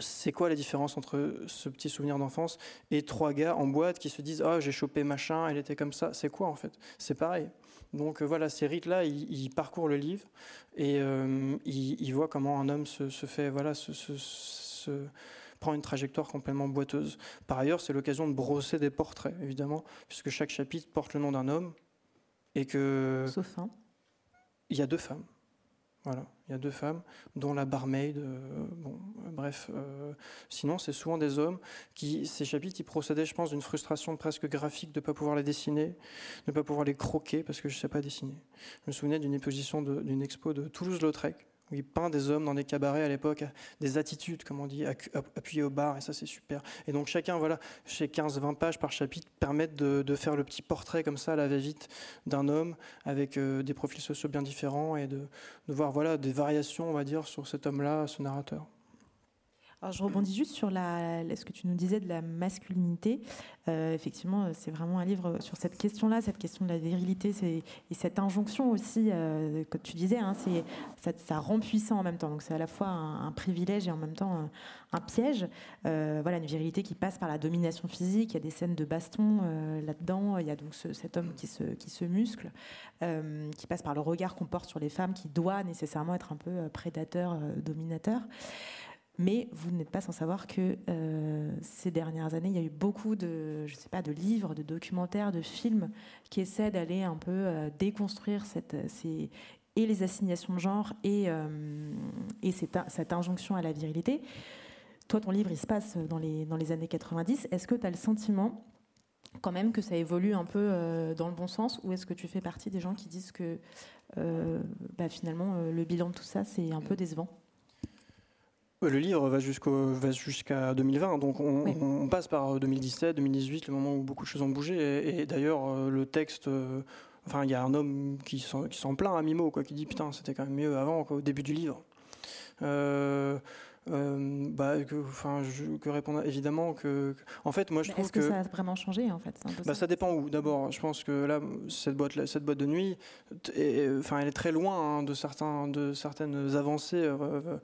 c'est quoi la différence entre ce petit souvenir d'enfance et trois gars en boîte qui se disent Ah, j'ai chopé machin, elle était comme ça C'est quoi en fait? C'est pareil. Donc euh, voilà, ces rites-là, ils, parcourent le livre et euh, ils, voient comment un homme se, fait, voilà, se, prend une trajectoire complètement boiteuse. Par ailleurs, c'est l'occasion de brosser des portraits, évidemment, puisque chaque chapitre porte le nom d'un homme, et que. Sauf un. Il y a deux femmes. Voilà, il y a deux femmes, dont la barmaid. Euh, bon, bref, euh, sinon c'est souvent des hommes qui, ces chapitres, ils procédaient, je pense, d'une frustration presque graphique de ne pas pouvoir les dessiner, de ne pas pouvoir les croquer parce que je ne sais pas dessiner. Je me souvenais d'une exposition d'une expo de Toulouse-Lautrec il peint des hommes dans des cabarets à l'époque, des attitudes, comme on dit, appuyées au bar, et ça c'est super. Et donc chacun, voilà, chez 15-20 pages par chapitre, permettent de, faire le petit portrait comme ça, à la va-vite, d'un homme, avec euh, des profils sociaux bien différents, et de, de voir voilà, des variations, on va dire, sur cet homme-là, ce narrateur. Alors, je rebondis juste sur ce que tu nous disais de la masculinité. Euh, effectivement, c'est vraiment un livre sur cette question-là, cette question de la virilité et cette injonction aussi, euh, que tu disais, hein, ça, rend puissant en même temps. Donc c'est à la fois un, privilège et en même temps un, piège. Euh, voilà, une virilité qui passe par la domination physique. Il y a des scènes de baston là-dedans. Il y a donc cet homme qui se, qui se muscle, qui passe par le regard qu'on porte sur les femmes, qui doit nécessairement être un peu prédateur, dominateur. Mais vous n'êtes pas sans savoir que euh, ces dernières années, il y a eu beaucoup de, je sais pas, de livres, de documentaires, de films qui essaient d'aller un peu euh, déconstruire cette, ces, et les assignations de genre et, euh, et cette, cette, injonction à la virilité. Toi, ton livre, il se passe dans les, dans les années 90. Est-ce que tu as le sentiment quand même que ça évolue un peu dans le bon sens ou est-ce que tu fais partie des gens qui disent que bah, finalement le bilan de tout ça, c'est un peu décevant? Le livre va jusqu'à 2020, donc on, passe par 2017, 2018, le moment où beaucoup de choses ont bougé. Et, d'ailleurs, euh, le texte, euh, enfin, il y a un homme qui s'en plaint à Mimo, quoi, qui dit putain, c'était quand même mieux avant, au début du livre. Euh, euh, bah, que, enfin, je, que répondre évidemment que, en fait, moi je trouve est-ce que, ça a vraiment changé en fait. Bah, ça. dépend où. D'abord, je pense que là, cette boîte, cette boîte de nuit, enfin, elle est très loin hein, de certains, de certaines avancées. Euh,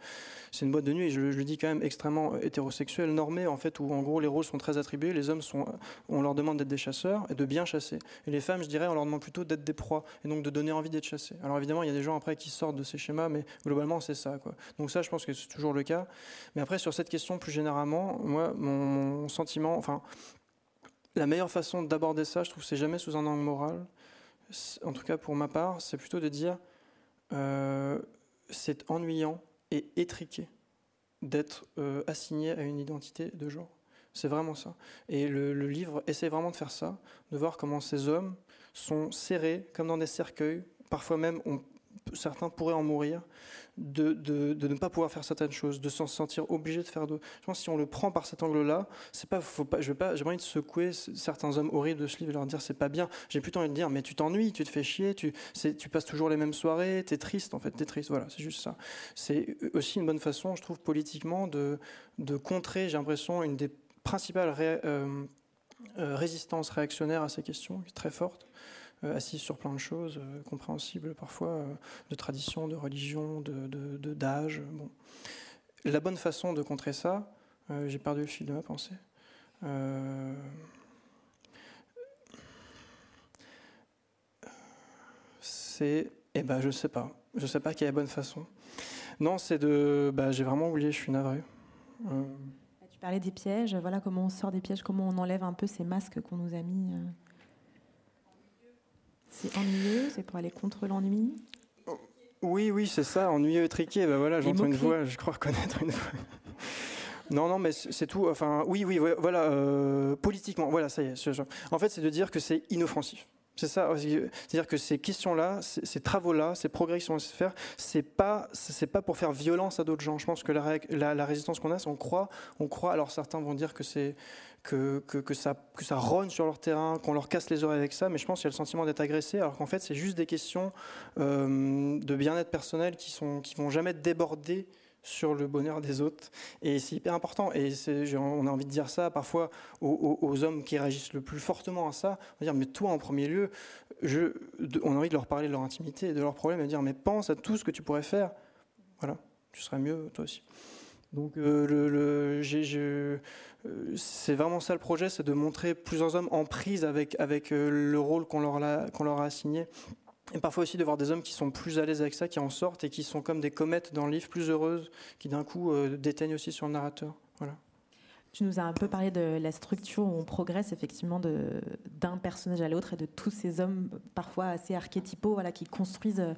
c'est une boîte de nuit, je, le dis quand même extrêmement hétérosexuelle, normée en fait, où en gros les rôles sont très attribués. Les hommes sont, on leur demande d'être des chasseurs et de bien chasser. Et les femmes, je dirais, on leur demande plutôt d'être des proies et donc de donner envie d'être chassés. Alors évidemment, il y a des gens après qui sortent de ces schémas, mais globalement c'est ça. Quoi. Donc ça, je pense que c'est toujours le cas. Mais après, sur cette question plus généralement, moi, mon, sentiment, enfin, la meilleure façon d'aborder ça, je trouve, c'est jamais sous un angle moral. En tout cas, pour ma part, c'est plutôt de dire euh, c'est ennuyant et étriqué d'être euh, assigné à une identité de genre. C'est vraiment ça. Et le, livre essaie vraiment de faire ça, de voir comment ces hommes sont serrés comme dans des cercueils. Parfois même, on, certains pourraient en mourir, de, de, ne pas pouvoir faire certaines choses, de s'en sentir obligé de faire d'autres. Je pense que si on le prend par cet angle-là, c'est pas, faut pas, je j'ai envie de secouer certains hommes horribles de ce livre et leur dire c'est pas bien. J'ai plutôt envie de dire mais tu t'ennuies, tu te fais chier, tu, tu passes toujours les mêmes soirées, t'es triste en fait, t'es triste. Voilà, c'est juste ça. C'est aussi une bonne façon, je trouve, politiquement de, de contrer, j'ai l'impression, une des principales euh, euh, résistances réactionnaires à ces questions, qui est très forte. Euh, assise sur plein de choses, euh, compréhensibles parfois, euh, de tradition, de religion, de, d'âge. bon. La bonne façon de contrer ça, j'ai perdu le fil de ma pensée. c'est, eh ben, je sais pas, je sais pas quelle est la bonne façon. Non, c'est de, bah, j'ai vraiment oublié, je suis navré. Tu parlais des pièges, voilà comment on sort des pièges, comment on enlève un peu ces masques qu'on nous a mis. C'est ennuyeux, c'est pour aller contre l'ennui Oui, oui, c'est ça, ennuyeux et triqué. Ben voilà, j'entends une voix, je crois reconnaître une voix. Non, non, mais c'est tout. Enfin, oui, oui, voilà, euh, politiquement, voilà, ça y est. En fait, c'est de dire que c'est inoffensif. C'est ça. C'est-à-dire que ces questions-là, ces, travaux-là, ces progrès qui sont à faire, c'est pas, c'est pas pour faire violence à d'autres gens. Je pense que la, résistance qu'on a, on croit, on croit. Alors certains vont dire que c'est que, ça, que sur leur terrain, qu'on leur casse les oreilles avec ça, mais je pense qu'il y a le sentiment d'être agressé, alors qu'en fait, c'est juste des questions euh, de bien-être personnel qui sont qui vont jamais déborder sur le bonheur des autres. Et c'est hyper important. Et on a envie de dire ça parfois aux, hommes qui réagissent le plus fortement à ça. On va dire, mais toi en premier lieu, on a envie de leur parler de leur intimité, de leurs problèmes, et dire, mais pense à tout ce que tu pourrais faire. Voilà, tu serais mieux toi aussi. Donc euh, euh, c'est vraiment ça le projet, c'est de montrer plusieurs hommes en prise avec, avec euh, le rôle qu'on leur, qu'on leur a assigné et parfois aussi de voir des hommes qui sont plus à l'aise avec ça, qui en sortent et qui sont comme des comètes dans le livre, plus heureuses, qui d'un coup euh, déteignent aussi sur le narrateur. Voilà. Tu nous as un peu parlé de la structure où on progresse effectivement d'un personnage à l'autre et de tous ces hommes parfois assez archétypaux voilà, qui construisent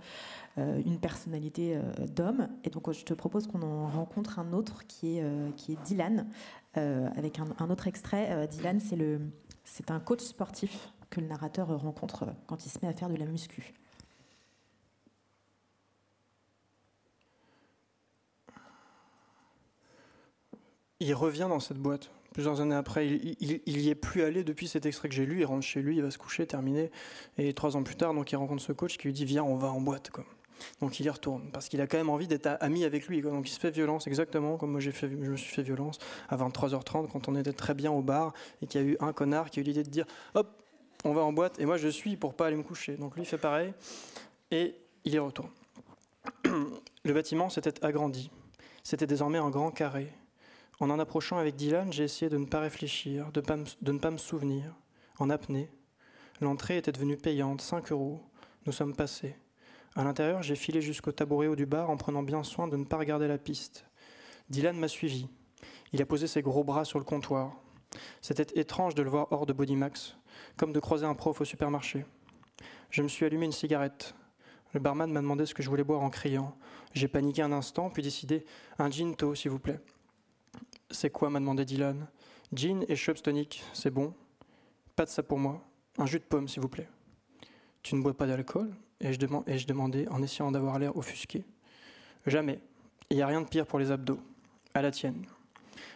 euh, une personnalité euh, d'homme. Et donc je te propose qu'on en rencontre un autre qui est, qui est Dylan, avec un, un, autre extrait. Dylan, c'est un coach sportif que le narrateur rencontre quand il se met à faire de la muscu. il revient dans cette boîte plusieurs années après. Il, il, y est plus allé depuis cet extrait que j'ai lu. Il rentre chez lui, il va se coucher, terminé. Et trois ans plus tard, donc il rencontre ce coach qui lui dit Viens, on va en boîte. Donc il y retourne parce qu'il a quand même envie d'être ami avec lui. Donc il se fait violence exactement comme moi j'ai fait, je me suis fait violence à 23h30 quand on était très bien au bar et qu'il y a eu un connard qui a eu l'idée de dire Hop, on va en boîte. Et moi je suis pour pas aller me coucher. Donc lui fait pareil et il y retourne. Le bâtiment s'était agrandi. C'était désormais un grand carré en en approchant avec Dylan, j'ai essayé de ne pas réfléchir, de, ne pas me souvenir, en apnée. L'entrée était devenue payante, 5 euros. Nous sommes passés. À l'intérieur, j'ai filé jusqu'au tabouret haut du bar en prenant bien soin de ne pas regarder la piste. Dylan m'a suivi. Il a posé ses gros bras sur le comptoir. C'était étrange de le voir hors de Bodymax, comme de croiser un prof au supermarché. Je me suis allumé une cigarette. Le barman m'a demandé ce que je voulais boire en criant. J'ai paniqué un instant, puis décidé un ginto, s'il vous plaît. C'est quoi m'a demandé Dylan. Gin et Chubbs c'est bon. Pas de ça pour moi. Un jus de pomme, s'il vous plaît. Tu ne bois pas d'alcool? Ai-je demandé en essayant d'avoir l'air offusqué. Jamais. Il n'y a rien de pire pour les abdos. À la tienne.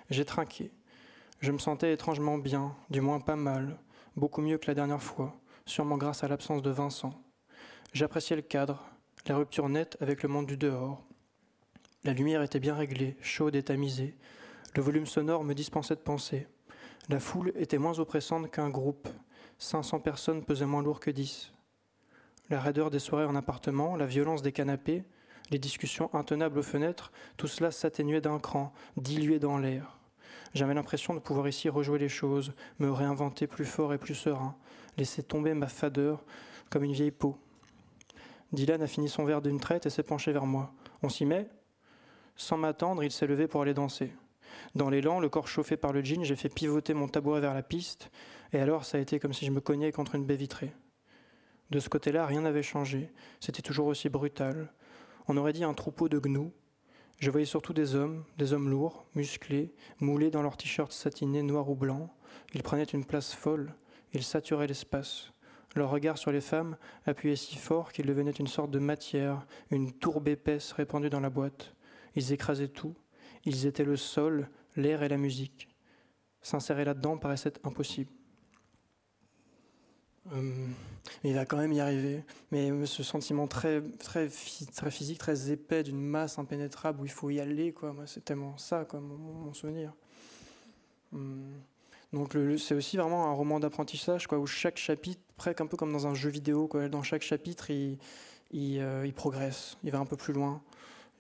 J'ai trinqué. Je me sentais étrangement bien, du moins pas mal, beaucoup mieux que la dernière fois, sûrement grâce à l'absence de Vincent. J'appréciais le cadre, la rupture nette avec le monde du dehors. La lumière était bien réglée, chaude et tamisée, le volume sonore me dispensait de penser. La foule était moins oppressante qu'un groupe. 500 personnes pesaient moins lourd que 10. La raideur des soirées en appartement, la violence des canapés, les discussions intenables aux fenêtres, tout cela s'atténuait d'un cran, dilué dans l'air. J'avais l'impression de pouvoir ici rejouer les choses, me réinventer plus fort et plus serein, laisser tomber ma fadeur comme une vieille peau. Dylan a fini son verre d'une traite et s'est penché vers moi. On s'y met? Sans m'attendre, il s'est levé pour aller danser. Dans l'élan, le corps chauffé par le jean, j'ai fait pivoter mon tabouret vers la piste, et alors ça a été comme si je me cognais contre une baie vitrée. De ce côté-là, rien n'avait changé, c'était toujours aussi brutal. On aurait dit un troupeau de gnous. Je voyais surtout des hommes, des hommes lourds, musclés, moulés dans leurs t-shirts satinés noirs ou blancs. Ils prenaient une place folle, ils saturaient l'espace. Leur regard sur les femmes appuyait si fort qu'il devenait une sorte de matière, une tourbe épaisse répandue dans la boîte. Ils écrasaient tout, ils étaient le sol, l'air et la musique. S'insérer là-dedans paraissait impossible. Euh, il va quand même y arriver. Mais ce sentiment très, très, très physique, très épais, d'une masse impénétrable où il faut y aller, quoi. Moi, c'est tellement ça, quoi, mon, souvenir. Hum. Donc, c'est aussi vraiment un roman d'apprentissage, quoi, où chaque chapitre, presque un peu comme dans un jeu vidéo, quoi. Dans chaque chapitre, il, il, euh, il progresse, il va un peu plus loin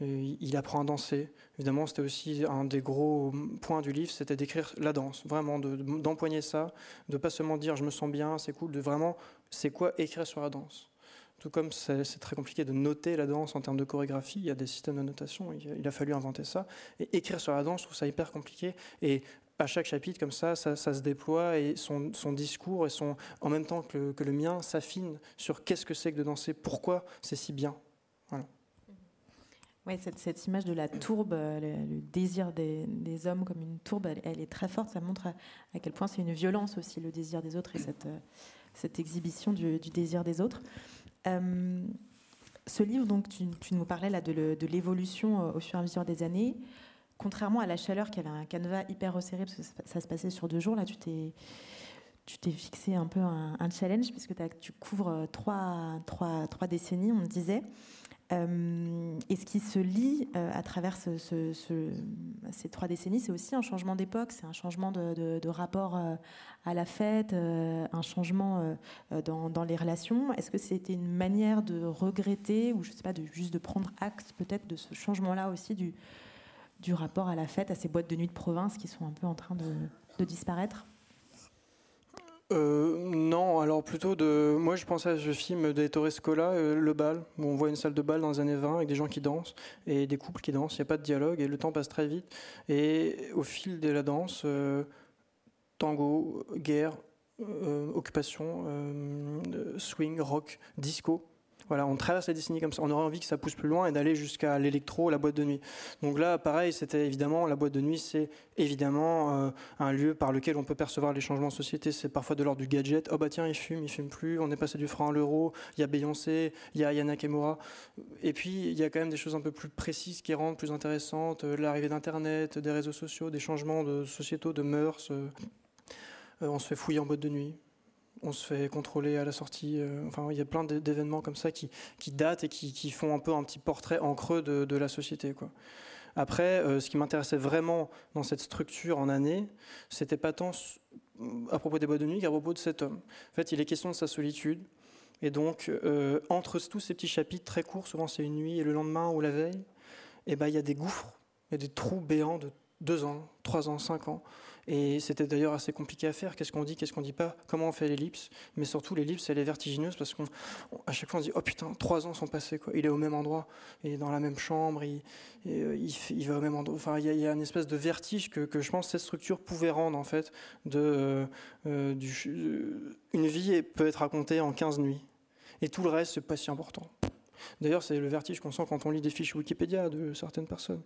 il apprend à danser. Évidemment, c'était aussi un des gros points du livre, c'était d'écrire la danse, vraiment, d'empoigner ça, de pas seulement dire je me sens bien, c'est cool, de vraiment, c'est quoi écrire sur la danse. Tout comme c'est très compliqué de noter la danse en termes de chorégraphie, il y a des systèmes de notation, il, a fallu inventer ça. Et écrire sur la danse, je trouve ça hyper compliqué. Et à chaque chapitre, comme ça, ça, se déploie et son, discours et son, en même temps que le mien s'affine sur qu'est-ce que c'est que de danser, pourquoi c'est si bien. Oui, cette, image de la tourbe, euh, le, désir des, hommes comme une tourbe, elle, est très forte. Ça montre à, quel point c'est une violence aussi, le désir des autres et cette, euh, cette exhibition du, désir des autres. Euh, ce livre, donc, tu, nous parlais là de l'évolution au fur et à mesure des années. Contrairement à La Chaleur, qui avait un canevas hyper resserré, parce que ça, se passait sur deux jours, là, tu t'es tu t'es fixé un peu un, challenge, puisque tu couvres trois, trois, trois décennies, on me disait. Euh, et ce qui se lit euh, à travers ces trois décennies, c'est aussi un changement d'époque, c'est un changement de, rapport euh, à la fête, un changement dans, les relations. Est-ce que c'était une manière de regretter, ou je sais pas, de, juste de prendre acte peut-être de ce changement-là aussi du rapport à la fête, à ces boîtes de nuit de province qui sont un peu en train de, disparaître? Euh, non, alors plutôt de. Moi, je pensais à ce film d'Ettore Scola, euh, Le bal, où on voit une salle de bal dans les années 20 avec des gens qui dansent et des couples qui dansent. Il n'y a pas de dialogue et le temps passe très vite. Et au fil de la danse, euh, tango, guerre, occupation, swing, rock, disco. Voilà, on traverse la décennie comme ça. On aurait envie que ça pousse plus loin et d'aller jusqu'à l'électro, la boîte de nuit. Donc là, pareil, c'était évidemment, la boîte de nuit, c'est évidemment euh, un lieu par lequel on peut percevoir les changements de société. C'est parfois de l'ordre du gadget. Oh bah tiens, il fume, il fume plus. On est passé du franc à l'euro. Il y a Beyoncé, il y a Yana Kemura. Et puis, il y a quand même des choses un peu plus précises qui rendent plus intéressantes. Euh, l'arrivée d'Internet, des réseaux sociaux, des changements de sociétaux, de mœurs. Euh, on se fait fouiller en boîte de nuit on se fait contrôler à la sortie. Euh, enfin, il y a plein d'événements comme ça qui, datent et qui, font un peu un petit portrait en creux de, la société. Quoi. Après, euh, ce qui m'intéressait vraiment dans cette structure en année, c'était pas tant à propos des boîtes de nuit qu'à propos de cet homme. En fait, il est question de sa solitude. Et donc, euh, entre tous ces petits chapitres très courts, souvent c'est une nuit et le lendemain ou la veille, eh ben, il y a des gouffres, il y a des trous béants de deux ans, trois ans, cinq ans, et c'était d'ailleurs assez compliqué à faire. Qu'est-ce qu'on dit, qu'est-ce qu'on dit pas, comment on fait l'ellipse? Mais surtout, l'ellipse, elle est vertigineuse parce qu'à chaque fois, on se dit Oh putain, trois ans sont passés. Il est au même endroit, il est dans la même chambre, il, euh, il, va au même endroit. Enfin, il y, a, une espèce de vertige que, que, je pense cette structure pouvait rendre, en fait. De, euh, euh, du, une vie peut être racontée en 15 nuits. Et tout le reste, c'est pas si important. D'ailleurs, c'est le vertige qu'on sent quand on lit des fiches Wikipédia de certaines personnes.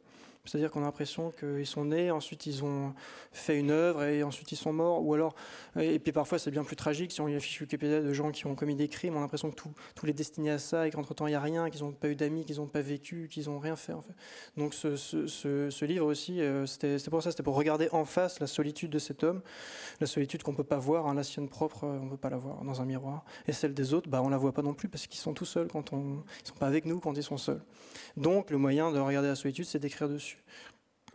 C'est-à-dire qu'on a l'impression qu'ils sont nés, ensuite ils ont fait une œuvre et ensuite ils sont morts. Ou alors, et puis parfois c'est bien plus tragique si on lit la fiche Wikipédia de gens qui ont commis des crimes, on a l'impression que tout, tout les destinés à ça et qu'entre-temps il n'y a rien, qu'ils n'ont pas eu d'amis, qu'ils n'ont pas vécu, qu'ils n'ont rien fait. Donc ce, livre aussi, euh, c'était pour ça, c'était pour regarder en face la solitude de cet homme, la solitude qu'on ne peut pas voir, hein, la sienne propre, euh, on ne peut pas la voir dans un miroir. Et celle des autres, bah, on ne la voit pas non plus parce qu'ils sont tout seuls quand on. Ils ne sont pas avec nous quand ils sont seuls. Donc le moyen de regarder la solitude, c'est d'écrire dessus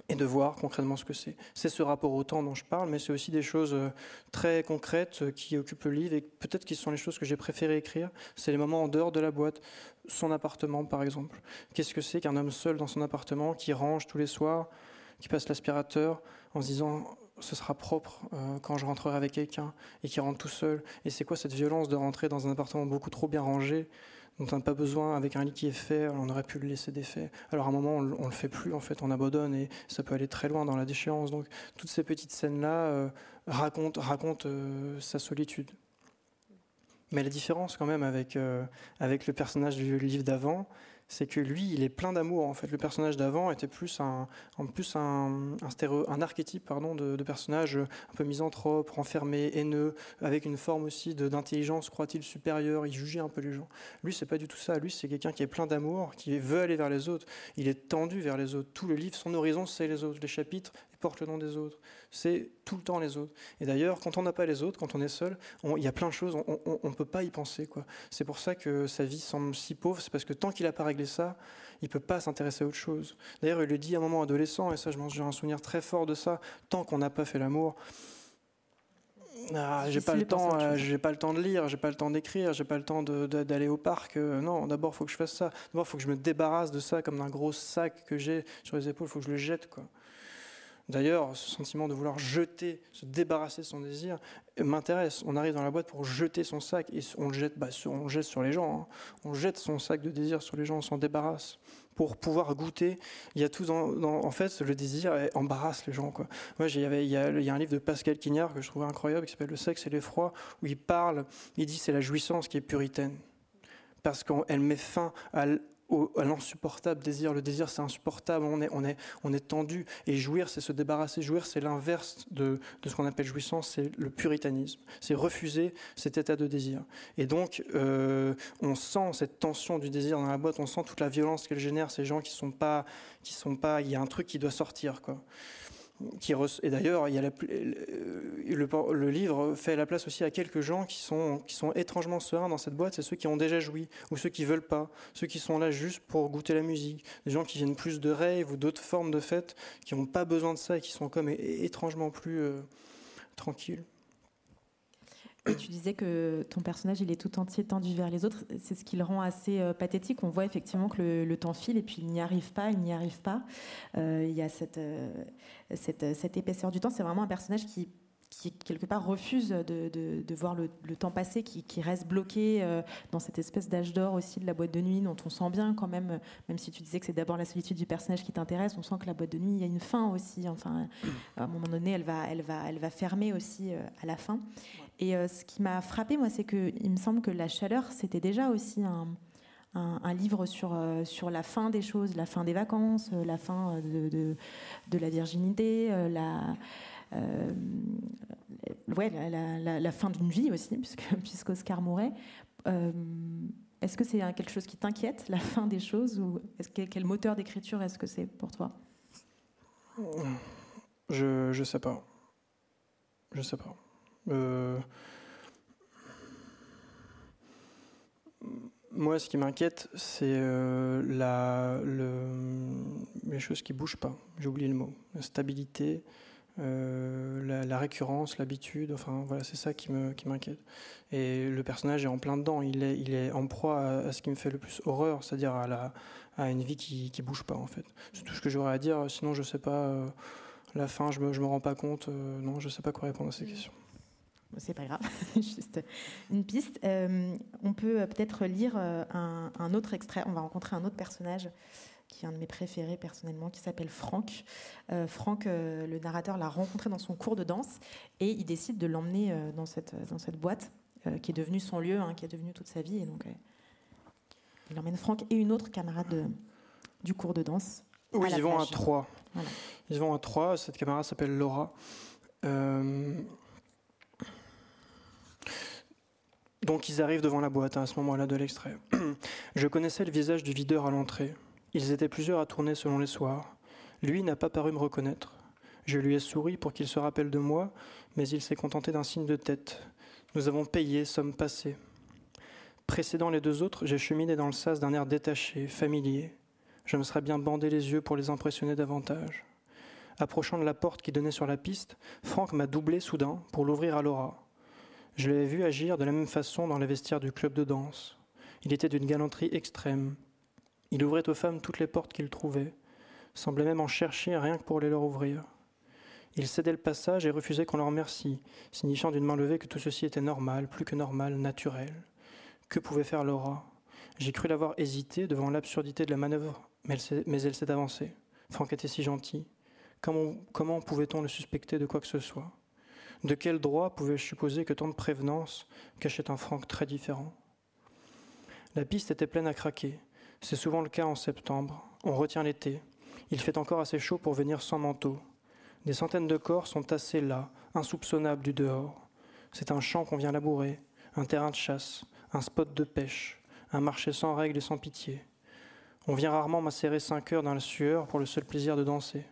et de voir concrètement ce que c'est. C'est ce rapport au temps dont je parle, mais c'est aussi des choses euh, très concrètes euh, qui occupent le livre et peut-être qui sont les choses que j'ai préféré écrire. C'est les moments en dehors de la boîte, son appartement par exemple. Qu'est-ce que c'est qu'un homme seul dans son appartement qui range tous les soirs, qui passe l'aspirateur en se disant ce sera propre euh, quand je rentrerai avec quelqu'un et qui rentre tout seul? Et c'est quoi cette violence de rentrer dans un appartement beaucoup trop bien rangé on n'a pas besoin avec un lit qui est fait, on aurait pu le laisser défait. Alors à un moment, on, ne le fait plus, en fait, on abandonne et ça peut aller très loin dans la déchéance. Donc toutes ces petites scènes-là euh, racontent, euh, sa solitude. Mais la différence quand même avec, euh, avec le personnage du livre d'avant, c'est que lui, il est plein d'amour. En fait, le personnage d'avant était plus un, en plus un, un, un archétype pardon, de, personnage un peu misanthrope, renfermé, haineux, avec une forme aussi d'intelligence, croit-il, supérieure. Il jugeait un peu les gens. Lui, c'est pas du tout ça. Lui, c'est quelqu'un qui est plein d'amour, qui veut aller vers les autres. Il est tendu vers les autres. Tout le livre, son horizon, c'est les autres. Les chapitres, porte le nom des autres. C'est tout le temps les autres. Et d'ailleurs, quand on n'a pas les autres, quand on est seul, il y a plein de choses, on ne peut pas y penser. C'est pour ça que sa vie semble si pauvre, c'est parce que tant qu'il n'a pas réglé ça, il ne peut pas s'intéresser à autre chose. D'ailleurs, il le dit à un moment adolescent, et ça, j'ai un souvenir très fort de ça, tant qu'on n'a pas fait l'amour, ah, j'ai pas le temps, euh, j'ai pas le temps de lire, j'ai pas le temps d'écrire, j'ai pas le temps d'aller au parc. Euh, non, d'abord, il faut que je fasse ça. D'abord, il faut que je me débarrasse de ça comme d'un gros sac que j'ai sur les épaules. Il faut que je le jette, quoi. D'ailleurs, ce sentiment de vouloir jeter, se débarrasser de son désir, m'intéresse. On arrive dans la boîte pour jeter son sac et on le jette, bah, on jette sur les gens. Hein. On jette son sac de désir sur les gens, on s'en débarrasse pour pouvoir goûter. Il y a tout en fait, le désir embarrasse les gens. Moi, il y, y a un livre de Pascal Quignard que je trouvais incroyable qui s'appelle Le sexe et l'effroi, où il parle, il dit c'est la jouissance qui est puritaine parce qu'elle met fin à, à l'insupportable désir. Le désir, c'est insupportable, on est, on, est, on est tendu. Et jouir, c'est se débarrasser. Jouir, c'est l'inverse de, ce qu'on appelle jouissance, c'est le puritanisme. C'est refuser cet état de désir. Et donc, euh, on sent cette tension du désir dans la boîte, on sent toute la violence qu'elle génère, ces gens qui sont pas, qui sont pas, il y a un truc qui doit sortir, quoi et d'ailleurs, le, livre fait la place aussi à quelques gens qui sont, qui sont étrangement sereins dans cette boîte. C'est ceux qui ont déjà joui ou ceux qui veulent pas, ceux qui sont là juste pour goûter la musique, des gens qui viennent plus de rêves ou d'autres formes de fêtes, qui n'ont pas besoin de ça et qui sont comme étrangement plus euh, tranquilles. Et tu disais que ton personnage, il est tout entier tendu vers les autres. C'est ce qui le rend assez euh, pathétique. On voit effectivement que le, temps file et puis il n'y arrive pas, il n'y arrive pas. Euh, il y a cette, cette, épaisseur du temps. C'est vraiment un personnage qui, qui quelque part refuse de, voir le, temps passer, qui, reste bloqué euh, dans cette espèce d'âge d'or aussi de la boîte de nuit, dont on sent bien quand même, même si tu disais que c'est d'abord la solitude du personnage qui t'intéresse, on sent que la boîte de nuit, il y a une fin aussi. Enfin, à un moment donné, elle va, elle va, elle va fermer aussi euh, à la fin. Et euh, ce qui m'a frappé, moi, c'est que il me semble que La Chaleur, c'était déjà aussi un, un, livre sur, sur la fin des choses, la fin des vacances, la fin de, de, de la virginité, la euh, ouais, la, fin d'une vie aussi, puisque, puisqu'Oscar mourait. Euh, est-ce que c'est quelque chose qui t'inquiète, la fin des choses, ou quel moteur d'écriture est-ce que c'est pour toi? Je je sais pas. Je sais pas. Euh, moi, ce qui m'inquiète, c'est les choses qui bougent pas. J'ai oublié le mot. La stabilité, euh, la, récurrence, l'habitude, enfin voilà, c'est ça qui me qui m'inquiète. Et le personnage est en plein dedans, il est il est en proie à, ce qui me fait le plus horreur, c'est-à-dire à la à une vie qui qui bouge pas en fait. C'est tout ce que j'aurais à dire. Sinon, je sais pas euh, la fin, je me je me rends pas compte. Euh, non, je sais pas quoi répondre à ces questions. C'est pas grave, juste une piste. on peut peut-être lire un, un, autre extrait. On va rencontrer un autre personnage qui est un de mes préférés personnellement, qui s'appelle Franck. Euh, Franck, euh, le narrateur, l'a rencontré dans son cours de danse et il décide de l'emmener euh, dans, cette, dans cette boîte qui est devenue son lieu, hein, qui est devenue toute sa vie. Et donc, il emmène Franck et une autre camarade du cours de danse. Oui, ils vont à trois. Ils vont à trois. Cette camarade s'appelle Laura. Donc ils arrivent devant la boîte hein, à ce moment-là de l'extrait. Je connaissais le visage du videur à l'entrée. Ils étaient plusieurs à tourner selon les soirs. Lui n'a pas paru me reconnaître. Je lui ai souri pour qu'il se rappelle de moi, mais il s'est contenté d'un signe de tête. Nous avons payé, sommes passés. Précédant les deux autres, j'ai cheminé dans le sas d'un air détaché, familier. Je me serais bien bandé les yeux pour les impressionner davantage. Approchant de la porte qui donnait sur la piste, Franck m'a doublé soudain pour l'ouvrir à Laura. Je l'avais vu agir de la même façon dans les vestiaires du club de danse. Il était d'une galanterie extrême, il ouvrait aux femmes toutes les portes qu'il trouvait, semblait même en chercher rien que pour les leur ouvrir. Il cédait le passage et refusait qu'on leur remercie, signifiant d'une main levée que tout ceci était normal, plus que normal, naturel. Que pouvait faire Laura? J'ai cru l'avoir hésité devant l'absurdité de la manœuvre, mais elle s'est avancée. Franck était si gentil. Comment, comment pouvait-on le suspecter de quoi que ce soit? De quel droit pouvais-je supposer que tant de prévenance cachait un Franck très différent? La piste était pleine à craquer. C'est souvent le cas en septembre. On retient l'été. Il fait encore assez chaud pour venir sans manteau. Des centaines de corps sont tassés là, insoupçonnables du dehors. C'est un champ qu'on vient labourer, un terrain de chasse, un spot de pêche, un marché sans règles et sans pitié. On vient rarement macérer cinq heures dans la sueur pour le seul plaisir de danser.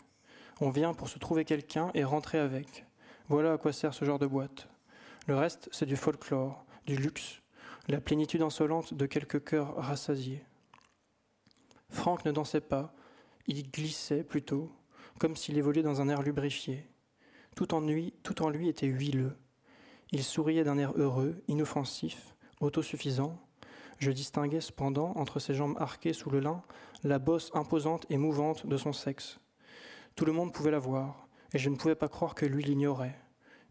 On vient pour se trouver quelqu'un et rentrer avec. Voilà à quoi sert ce genre de boîte. Le reste, c'est du folklore, du luxe, la plénitude insolente de quelques cœurs rassasiés. Franck ne dansait pas, il glissait plutôt, comme s'il évoluait dans un air lubrifié. Tout en lui, était huileux. Il souriait d'un air heureux, inoffensif, autosuffisant. Je distinguais cependant, entre ses jambes arquées sous le lin, la bosse imposante et mouvante de son sexe. Tout le monde pouvait la voir, et je ne pouvais pas croire que lui l'ignorait.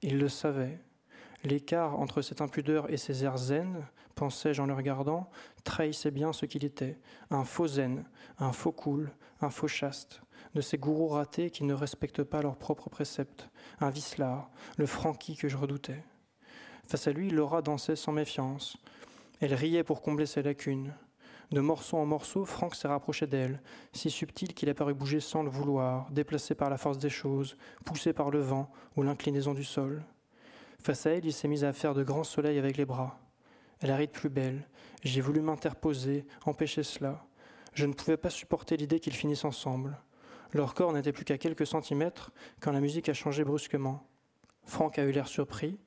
Il le savait. L'écart entre cette impudeur et ses airs zen, pensais-je en le regardant, trahissait bien ce qu'il était, un faux zen, un faux cool, un faux chaste, de ces gourous ratés qui ne respectent pas leurs propres préceptes, un vicelard, le franqui que je redoutais. Face à lui, Laura dansait sans méfiance. Elle riait pour combler ses lacunes. De morceau en morceau, Franck s'est rapproché d'elle, si subtil qu'il a paru bouger sans le vouloir, déplacé par la force des choses, poussé par le vent ou l'inclinaison du sol. Face à elle, il s'est mis à faire de grands soleils avec les bras. Elle arrive plus belle. J'ai voulu m'interposer, empêcher cela. Je ne pouvais pas supporter l'idée qu'ils finissent ensemble. Leur corps n'était plus qu'à quelques centimètres quand la musique a changé brusquement. Franck a eu l'air surpris.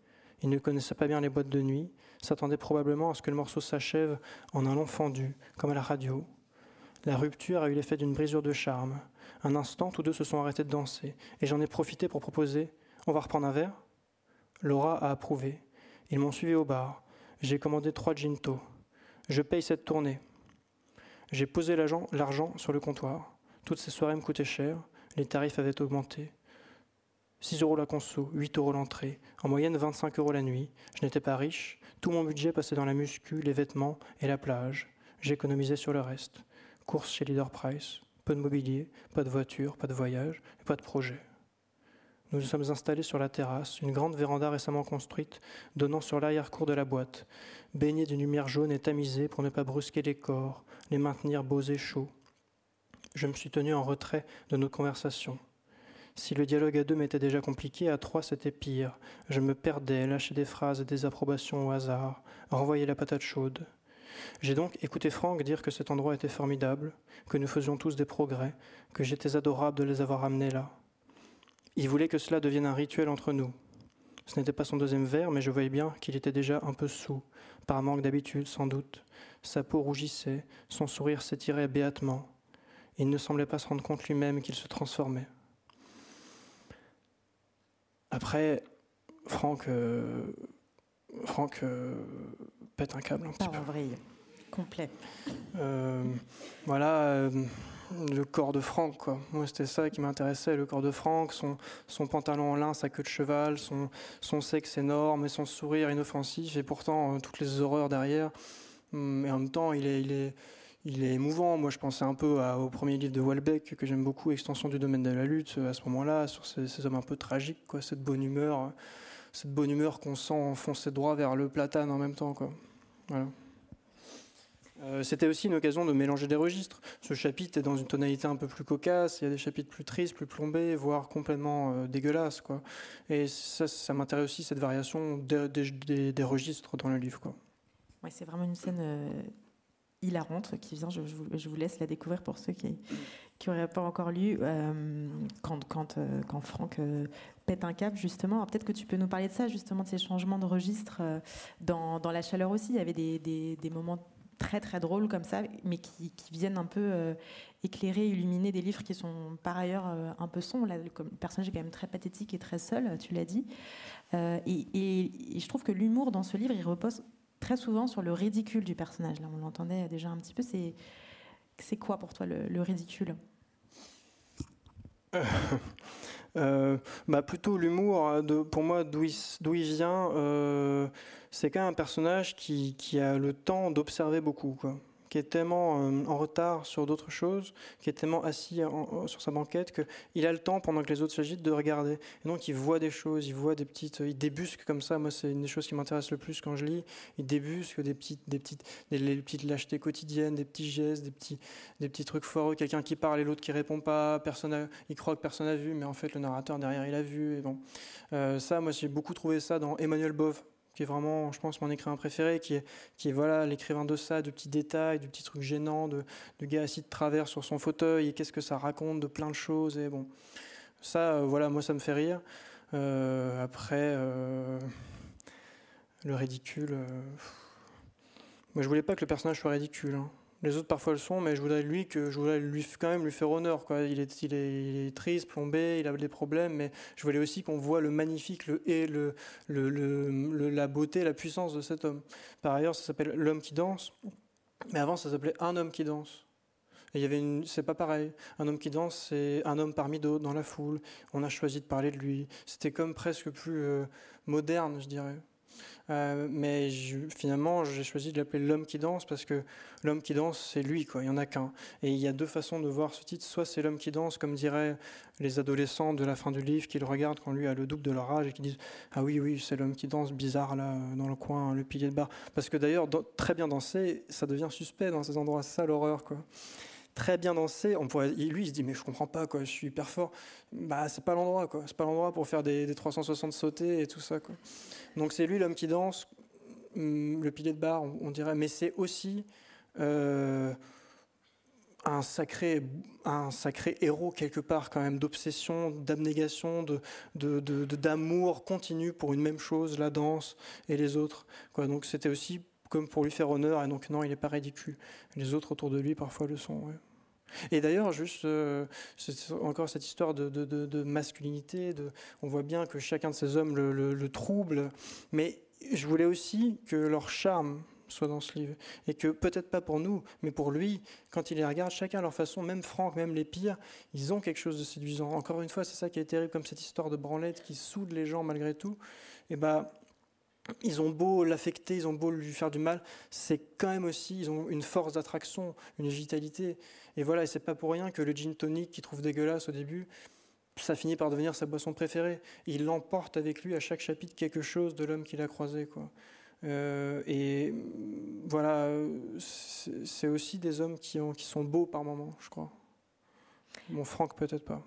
Il ne connaissait pas bien les boîtes de nuit, s'attendait probablement à ce que le morceau s'achève en un long fendu, comme à la radio. La rupture a eu l'effet d'une brisure de charme. Un instant, tous deux se sont arrêtés de danser, et j'en ai profité pour proposer On va reprendre un verre? Laura a approuvé. Ils m'ont suivi au bar. J'ai commandé trois ginto. Je paye cette tournée. J'ai posé l'argent sur le comptoir. Toutes ces soirées me coûtaient cher. Les tarifs avaient augmenté. 6 euros la conso, 8 euros l'entrée, en moyenne 25 euros la nuit. Je n'étais pas riche, tout mon budget passait dans la muscu, les vêtements et la plage. J'économisais sur le reste. Course chez Leader Price, peu de mobilier, pas de voiture, pas de voyage, pas de projet. Nous nous sommes installés sur la terrasse, une grande véranda récemment construite, donnant sur l'arrière-cour de la boîte, baignée d'une lumière jaune et tamisée pour ne pas brusquer les corps, les maintenir beaux et chauds. Je me suis tenu en retrait de nos conversations. Si le dialogue à deux m'était déjà compliqué, à trois c'était pire. Je me perdais, lâchais des phrases et des approbations au hasard, renvoyais la patate chaude. J'ai donc écouté Franck dire que cet endroit était formidable, que nous faisions tous des progrès, que j'étais adorable de les avoir amenés là. Il voulait que cela devienne un rituel entre nous. Ce n'était pas son deuxième verre, mais je voyais bien qu'il était déjà un peu sous, par manque d'habitude sans doute. Sa peau rougissait, son sourire s'étirait béatement. Il ne semblait pas se rendre compte lui-même qu'il se transformait. Après, Franck, euh, Franck euh, pète un câble un petit peu. Vrai, complet. Euh, voilà le corps de Franck. Quoi. Moi, c'était ça qui m'intéressait, le corps de Franck, son, son pantalon en lin, sa queue de cheval, son, son sexe énorme et son sourire inoffensif, et pourtant euh, toutes les horreurs derrière. Mais en même temps, il est, il est, il est émouvant. Moi, je pensais un peu au premier livre de Walbeck, que j'aime beaucoup, Extension du domaine de la lutte, à ce moment-là, sur ces, hommes un peu tragiques, quoi, cette bonne humeur, cette bonne humeur qu'on sent enfoncer droit vers le platane en même temps. Quoi. Voilà. Euh, c'était aussi une occasion de mélanger des registres. Ce chapitre est dans une tonalité un peu plus cocasse, il y a des chapitres plus tristes, plus plombés, voire complètement euh, dégueulasses. Quoi. Et ça, ça m'intéresse aussi, cette variation des, registres dans le livre. Quoi. Ouais, c'est vraiment une scène euh, hilarante qui vient, je, vous, laisse la découvrir pour ceux qui n'auraient pas encore lu, quand, quand, quand Franck pète un cap, justement. Peut-être que tu peux nous parler de ça, justement, de ces changements de registre dans, la chaleur aussi. Il y avait des moments très très drôles comme ça, mais qui, viennent un peu euh, éclairer, illuminer des livres qui sont par ailleurs euh, un peu sombres. le personnage est quand même très pathétique et très seul, tu l'as dit. Euh, et, je trouve que l'humour dans ce livre, il repose très souvent sur le ridicule du personnage. Là, on l'entendait déjà un petit peu. C'est, c'est quoi pour toi le, ridicule? bah plutôt l'humour, de, pour moi, d'où il, d'où il vient c'est quand même un personnage qui, a le temps d'observer beaucoup, qui est tellement euh, en retard sur d'autres choses, qui est tellement assis sur sa banquette qu'il a le temps, pendant que les autres s'agitent, de regarder. Et donc il voit des choses, il voit des petites, il débusque comme ça. Moi, c'est une des choses qui m'intéresse le plus quand je lis. Il débusque des petites, des petites, des, petites lâchetés quotidiennes, des petits gestes, des petits, des petits trucs foireux. Quelqu'un qui parle et l'autre qui répond pas. Personne, il croit que personne n'a vu, mais en fait le narrateur derrière il a vu. Et bon, euh, ça, moi, j'ai beaucoup trouvé ça dans Emmanuel Bove qui est vraiment, je pense, mon écrivain préféré, qui est, qui est voilà l'écrivain de ça, de petits détails, de petits trucs gênants, de, gars assis de travers sur son fauteuil, et qu'est-ce que ça raconte de plein de choses. Et bon, ça, euh, voilà, moi, ça me fait rire. Euh, après, euh, le ridicule. moi, je voulais pas que le personnage soit ridicule. Hein. Les autres parfois le sont, mais je voudrais lui que je voudrais lui quand même lui faire honneur. Quoi. Il, est, il, est, triste, plombé, il a des problèmes, mais je voulais aussi qu'on voit le magnifique, le et le, la beauté, la puissance de cet homme. Par ailleurs, ça s'appelle L'homme qui danse, mais avant ça s'appelait Un homme qui danse. Il y avait une, c'est pas pareil. Un homme qui danse, c'est un homme parmi d'autres dans la foule. On a choisi de parler de lui. C'était comme presque plus euh, moderne, je dirais. Euh, mais finalement, j'ai choisi de l'appeler L'homme qui danse parce que l'homme qui danse, c'est lui, quoi. Il n'y en a qu'un. Et il y a deux façons de voir ce titre. Soit c'est l'homme qui danse, comme diraient les adolescents de la fin du livre, qui le regardent quand lui a le double de leur âge et qui disent Ah oui, oui, c'est l'homme qui danse, bizarre, là, dans le coin, le pilier de bar. Parce que d'ailleurs, très bien danser, ça devient suspect dans ces endroits. C'est ça l'horreur, quoi très bien danser. On lui, il se dit mais je comprends pas quoi, je suis hyper fort. Bah c'est pas l'endroit quoi, c'est pas l'endroit pour faire des, 360 sautés et tout ça quoi. Donc c'est lui l'homme qui danse, hum, le pilier de bar, on, dirait, mais c'est aussi euh, un sacré, un sacré héros quelque part quand même d'obsession, d'abnégation, de, d'amour continu pour une même chose, la danse et les autres. Quoi. Donc c'était aussi comme pour lui faire honneur, et donc non, il n'est pas ridicule. Les autres autour de lui parfois le sont. Et d'ailleurs, juste euh, encore cette histoire de, masculinité, de, on voit bien que chacun de ces hommes le, trouble, mais je voulais aussi que leur charme soit dans ce livre. Et que peut-être pas pour nous, mais pour lui, quand il les regarde, chacun à leur façon, même Franck, même les pires, ils ont quelque chose de séduisant. Encore une fois, c'est ça qui est terrible, comme cette histoire de branlette qui soude les gens malgré tout. Et bah, ils ont beau l'affecter, ils ont beau lui faire du mal, c'est quand même aussi, ils ont une force d'attraction, une vitalité. Et voilà, et c'est pas pour rien que le gin tonic qu'il trouve dégueulasse au début, ça finit par devenir sa boisson préférée. Il l'emporte avec lui à chaque chapitre quelque chose de l'homme qu'il a croisé, quoi. Euh, et voilà, c'est aussi des hommes qui, ont, qui sont beaux par moments, je crois. Bon, Franck, peut-être pas.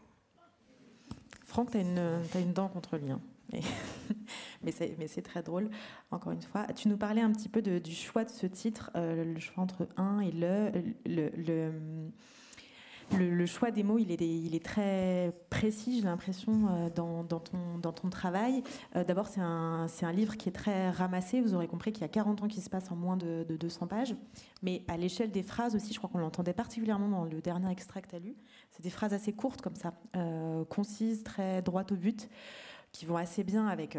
Franck, tu as, as, une dent contre lui. Hein. mais c'est très drôle, encore une fois. Tu nous parlais un petit peu de, du choix de ce titre, euh, le choix entre un et le, le, choix des mots, il est, très précis, j'ai l'impression, euh, dans, ton, travail. Euh, d'abord, c'est un, livre qui est très ramassé. Vous aurez compris qu'il y a 40 ans qui se passe en moins de, 200 pages. Mais à l'échelle des phrases aussi, je crois qu'on l'entendait particulièrement dans le dernier extrait que tu as lu. C'est des phrases assez courtes comme ça, concises, très droites au but qui vont assez bien avec,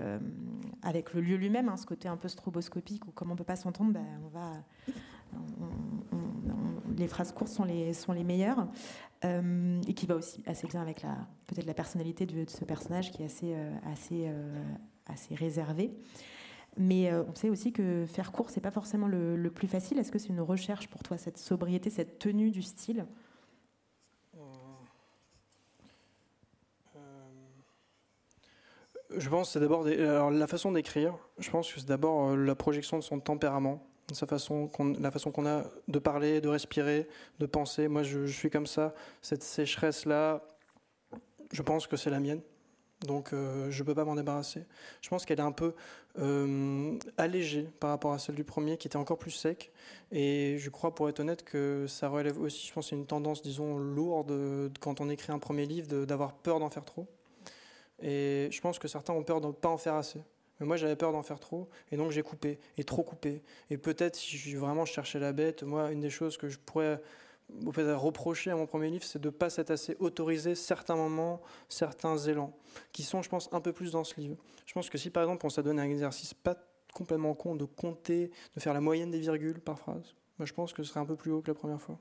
avec le lieu lui-même, hein, ce côté un peu stroboscopique, où comme on ne peut pas s'entendre, ben, on va les phrases courtes sont les, sont les meilleures. Euh, et qui va aussi assez bien avec peut-être la personnalité de, ce personnage qui est assez, euh, assez, euh, assez réservé. Mais on sait aussi que faire court, c'est pas forcément le, plus facile. Est-ce que c'est une recherche pour toi, cette sobriété, cette tenue du style? Je pense que c'est d'abord la façon d'écrire. Je pense que c'est d'abord la projection de son tempérament sa façon la façon qu'on a de parler, de respirer, de penser. Moi, je, suis comme ça. Cette sécheresse-là, je pense que c'est la mienne. Donc, euh, je ne peux pas m'en débarrasser. Je pense qu'elle est un peu euh, allégée par rapport à celle du premier, qui était encore plus sec. Et je crois, pour être honnête, que ça relève aussi, je pense, une tendance, disons, lourde quand on écrit un premier livre, d'avoir peur d'en faire trop. Et je pense que certains ont peur de ne pas en faire assez. Mais moi, j'avais peur d'en faire trop, et donc j'ai coupé, et trop coupé. Et peut-être, si je, vraiment cherchais la bête, moi, une des choses que je pourrais reprocher à mon premier livre, c'est de ne pas s'être assez autorisé certains moments, certains élans, qui sont, je pense, un peu plus dans ce livre. Je pense que si, par exemple, on s'est donné un exercice pas complètement con de compter, de faire la moyenne des virgules par phrase, moi, je pense que ce serait un peu plus haut que la première fois.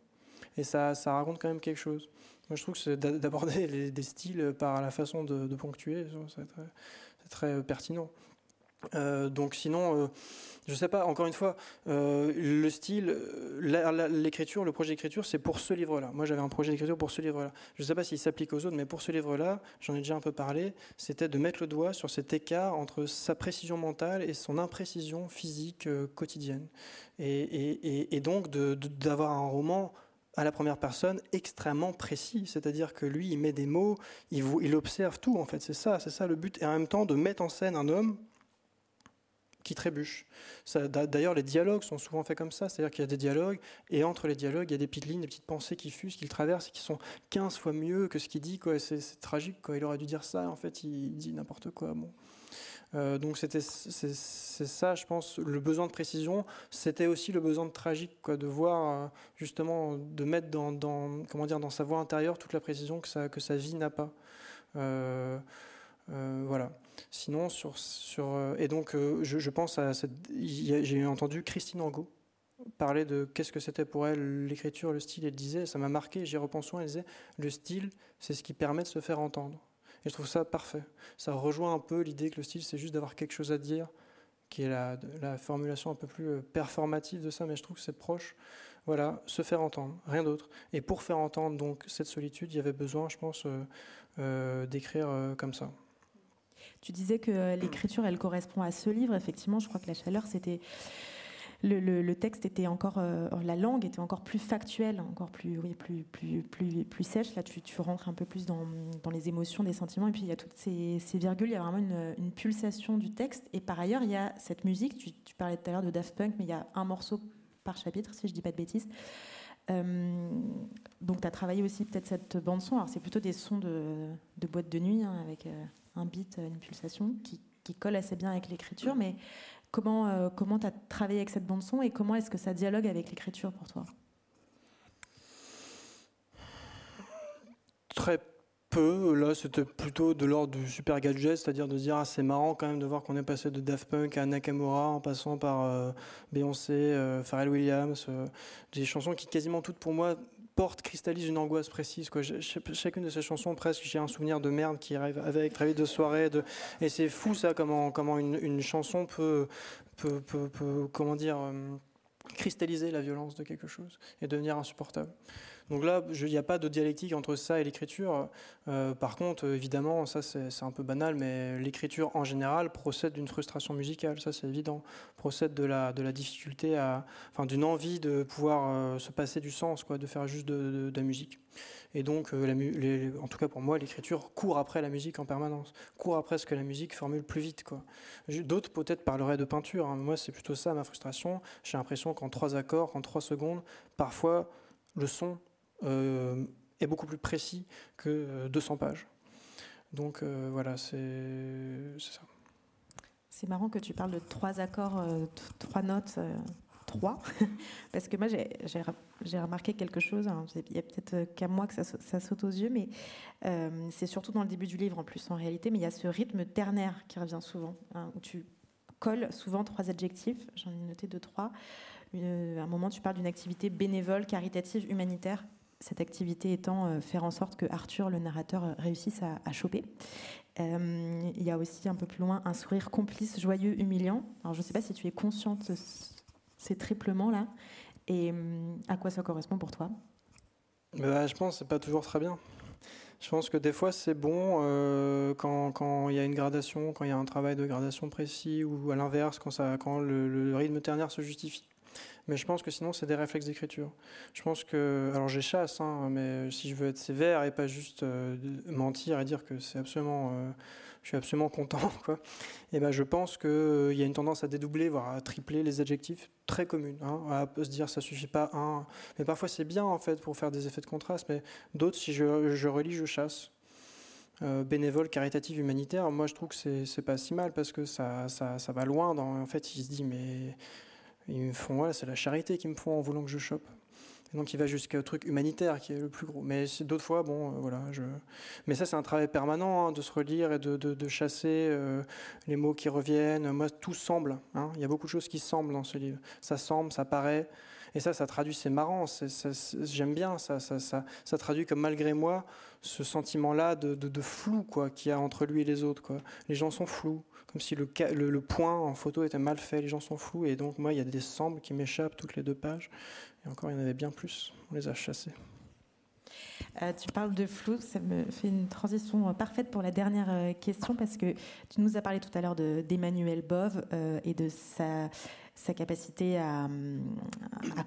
Et ça, ça raconte quand même quelque chose. Moi, je trouve que d'aborder des styles par la façon de, ponctuer, c'est très, très pertinent. Euh, donc sinon, euh, je sais pas, encore une fois, euh, le style, l'écriture, le projet d'écriture, c'est pour ce livre-là. Moi, j'avais un projet d'écriture pour ce livre-là. Je sais pas s'il s'applique aux autres, mais pour ce livre-là, j'en ai déjà un peu parlé, c'était de mettre le doigt sur cet écart entre sa précision mentale et son imprécision physique quotidienne. Et, donc d'avoir un roman à la première personne extrêmement précis, c'est-à-dire que lui, il met des mots, il, observe tout, en fait, c'est ça, c'est ça le but, et en même temps de mettre en scène un homme qui trébuche. D'ailleurs, les dialogues sont souvent faits comme ça, c'est-à-dire qu'il y a des dialogues, et entre les dialogues, il y a des petites lignes, des petites pensées qui fusent, qu'il traverse, et qui sont 15 fois mieux que ce qu'il dit. C'est tragique, quoi. il aurait dû dire ça, en fait, il dit n'importe quoi. Euh, donc c'est ça, je pense, le besoin de précision. C'était aussi le besoin de tragique, quoi, de voir euh, justement, de mettre dans, comment dire, dans sa voix intérieure toute la précision que sa, que sa vie n'a pas. Euh, voilà. Sinon, sur, sur et donc, euh, je, pense à cette. J'ai entendu Christine Angot parler de qu'est-ce que c'était pour elle l'écriture, le style. Elle disait, ça m'a marqué, j'y repense souvent, elle disait, le style, c'est ce qui permet de se faire entendre. Et je trouve ça parfait. Ça rejoint un peu l'idée que le style, c'est juste d'avoir quelque chose à dire, qui est la, la, formulation un peu plus euh, performative de ça, mais je trouve que c'est proche. Voilà, se faire entendre, rien d'autre. Et pour faire entendre donc cette solitude, il y avait besoin, je pense, d'écrire comme ça. Tu disais que l'écriture, elle correspond à ce livre. Effectivement, je crois que la chaleur, c'était le, texte était encore, euh, la langue était encore plus factuelle, encore plus, oui, plus, plus, plus, plus sèche. Là, tu, rentres un peu plus dans, les émotions, des sentiments. Et puis, il y a toutes ces, virgules, il y a vraiment une, pulsation du texte. Et par ailleurs, il y a cette musique. Tu, parlais tout à l'heure de Daft Punk, mais il y a un morceau par chapitre, si je dis pas de bêtises. Euh, donc, tu as travaillé aussi peut-être cette bande-son. Alors, c'est plutôt des sons de, de boîte de nuit, hein, avec. Euh, un beat, une pulsation qui, colle assez bien avec l'écriture. Mais comment euh, comment tu as travaillé avec cette bande son et comment est-ce que ça dialogue avec l'écriture pour toi? Très peu. Là, c'était plutôt de l'ordre du super gadget, c'est-à-dire de dire ah, c'est marrant quand même de voir qu'on est passé de Daft Punk à Nakamura en passant par euh, Beyoncé, euh, Pharrell Williams, des chansons qui quasiment toutes pour moi portent, cristallisent une angoisse précise. Chacune de ces chansons, presque, j'ai un souvenir de merde qui arrive avec très vite de soirée. De... Et c'est fou ça, comment, une, chanson peut, peut, peut, comment dire, cristalliser la violence de quelque chose et devenir insupportable. Donc là, il n'y a pas de dialectique entre ça et l'écriture. Euh, par contre, évidemment, ça c'est un peu banal, mais l'écriture en général procède d'une frustration musicale, ça c'est évident, procède de la, difficulté, à, enfin d'une envie de pouvoir euh, se passer du sens, quoi, de faire juste de, la musique. Et donc, euh, en tout cas pour moi, l'écriture court après la musique en permanence, court après ce que la musique formule plus vite. D'autres peut-être parleraient de peinture. Hein. Moi, c'est plutôt ça ma frustration. J'ai l'impression qu'en trois accords, en trois secondes, parfois le son est beaucoup plus précis que 200 euh, pages. Donc euh, voilà, c'est ça. C'est marrant que tu parles de trois accords, trois notes, trois, parce que moi j'ai remarqué quelque chose, hein. il y a peut-être qu'à moi que ça, saute aux yeux, mais c'est surtout dans le début du livre en plus en réalité, mais il y a ce rythme ternaire qui revient souvent, hein, où tu colles souvent trois adjectifs, j'en ai noté deux, trois. à un moment tu parles d'une activité bénévole, caritative, humanitaire, cette activité étant euh, faire en sorte que Arthur, le narrateur, euh, réussisse à, choper. Euh, il y a aussi un peu plus loin un sourire complice, joyeux, humiliant. Alors je ne sais pas si tu es consciente de ces triplements-là et à quoi ça correspond pour toi? Bah, Je pense que ce pas toujours très bien. Je pense que des fois c'est bon quand, il y a une gradation, quand il y a un travail de gradation précis, ou à l'inverse, quand, quand le, rythme ternaire se justifie. Mais je pense que sinon, c'est des réflexes d'écriture. Je pense que. Alors, j'échasse, hein, mais si je veux être sévère et pas juste euh, mentir et dire que c'est absolument. Euh, je suis absolument content, quoi. Et ben, je pense qu'il euh, y a une tendance à dédoubler, voire à tripler les adjectifs très communes. Hein, à se dire ça suffit pas un. Mais parfois, c'est bien, en fait, pour faire des effets de contraste. Mais d'autres, si je, relis, je chasse. bénévole, caritatif, humanitaire, moi je trouve que c'est pas si mal parce que ça, ça, va loin. En fait, il se dit, mais ils me font, voilà, c'est la charité qu'ils me font en voulant que je chope. donc il va jusqu'au truc humanitaire qui est le plus gros. Mais d'autres fois, bon, euh, voilà. Je... Mais ça, c'est un travail permanent hein, de se relire et de, de, chasser euh, les mots qui reviennent. Moi, tout semble. Hein. Il y a beaucoup de choses qui semblent dans ce livre. Ça semble, ça paraît. Et ça, ça traduit, c'est marrant. J'aime bien ça, ça, ça, traduit comme malgré moi ce sentiment-là de, flou quoi qu'il y a entre lui et les autres. Quoi. Les gens sont flous comme si le, point en photo était mal fait, les gens sont flous, et donc moi, il y a des sembles qui m'échappent toutes les deux pages, et encore, il y en avait bien plus, on les a chassés. Euh, tu parles de flou, ça me fait une transition parfaite pour la dernière euh, question parce que tu nous as parlé tout à l'heure d'Emmanuel Bove euh, et de sa, sa capacité à,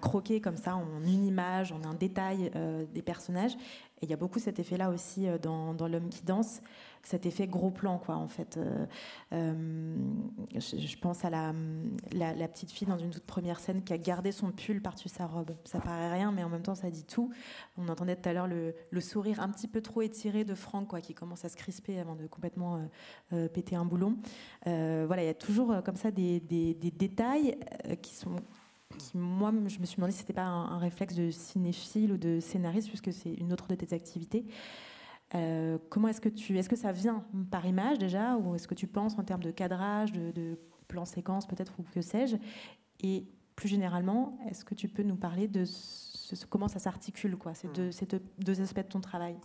croquer comme ça en une image, en un détail des personnages. Et il y a beaucoup cet effet-là aussi dans, dans L'homme qui danse cet effet gros plan, quoi, en fait. Euh, euh, je, pense à la, petite fille dans une toute première scène qui a gardé son pull par-dessus sa robe. Ça paraît rien, mais en même temps, ça dit tout. On entendait tout à l'heure le, sourire un petit peu trop étiré de Franck, quoi, qui commence à se crisper avant de complètement euh, péter un boulon. voilà, il y a toujours comme ça des, détails qui sont moi, je me suis demandé si c'était pas un, un, réflexe de cinéphile ou de scénariste, puisque c'est une autre de tes activités. Euh, comment est-ce que tu, est-ce que ça vient par image déjà, ou est-ce que tu penses en termes de cadrage, de, plan séquence peut-être ou que sais-je? Et plus généralement, est-ce que tu peux nous parler de comment ça s'articule, quoi, ces deux, ces deux aspects de ton travail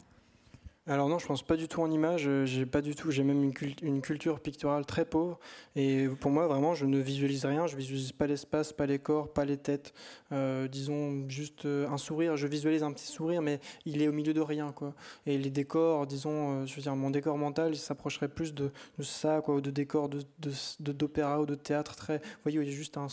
alors non, je pense pas du tout en image. Euh, j'ai pas du tout. J'ai même une, culture picturale très pauvre. Et pour moi, vraiment, je ne visualise rien. Je visualise pas l'espace, pas les corps, pas les têtes. Euh, disons juste euh, un sourire. Je visualise un petit sourire, mais il est au milieu de rien, quoi. Et les décors, disons, je veux dire, mon décor mental, il s'approcherait plus de, ça, quoi, ou de décors de d'opéra ou de théâtre très. Vous voyez, il y a juste un,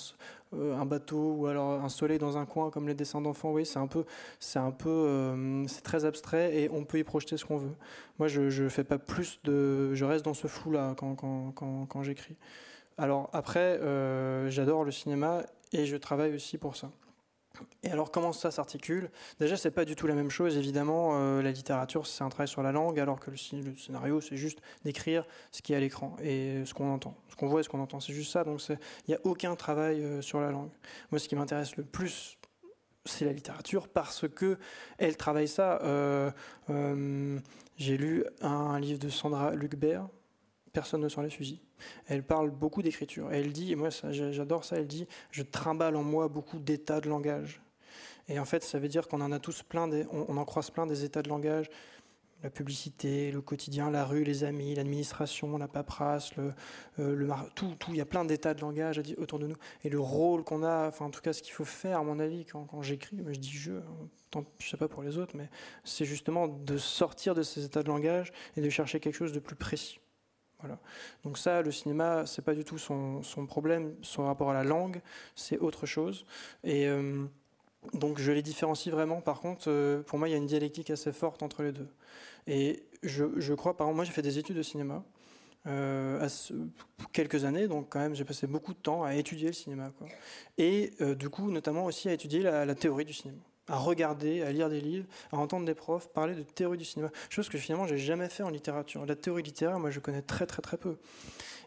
un bateau ou alors un soleil dans un coin comme les dessins d'enfants. Oui, c'est un peu, c'est un peu, euh, c'est très abstrait et on peut y projeter ce qu'on veut. Moi, je, je fais pas plus de, je reste dans ce flou là quand, quand, quand, quand j'écris. Alors après, euh, j'adore le cinéma et je travaille aussi pour ça. Et alors comment ça s'articule? Déjà, c'est pas du tout la même chose. Évidemment, euh, la littérature, c'est un travail sur la langue, alors que le, scénario, c'est juste d'écrire ce qui est à l'écran et ce qu'on entend, ce qu'on voit et ce qu'on entend. C'est juste ça. Donc, il n'y a aucun travail euh, sur la langue. Moi, ce qui m'intéresse le plus c'est la littérature parce que elle travaille ça. J'ai lu un, livre de Sandra Lucbert, Personne ne sent les fusils. Elle parle beaucoup d'écriture. elle dit, et moi j'adore ça, elle dit Je trimballe en moi beaucoup d'états de langage. Et en fait, ça veut dire qu'on en a tous plein, on, en croise plein des états de langage la publicité, le quotidien, la rue, les amis, l'administration, la paperasse, euh, tout, tout, il y a plein d'états de langage autour de nous. Et le rôle qu'on a, enfin en tout cas ce qu'il faut faire à mon avis quand, quand j'écris, je dis je, tant, je sais pas pour les autres, mais c'est justement de sortir de ces états de langage et de chercher quelque chose de plus précis. Donc ça, le cinéma, c'est pas du tout son, problème, son rapport à la langue, c'est autre chose. Et euh, donc je les différencie vraiment. Par contre, euh, pour moi, il y a une dialectique assez forte entre les deux. Et je, crois, par exemple, moi j'ai fait des études de cinéma. Euh, quelques années, donc quand même j'ai passé beaucoup de temps à étudier le cinéma. Et euh, du coup, notamment aussi à étudier la, théorie du cinéma, à regarder, à lire des livres, à entendre des profs parler de théorie du cinéma. Chose que finalement j'ai jamais fait en littérature. La théorie littéraire, moi je connais très très très peu.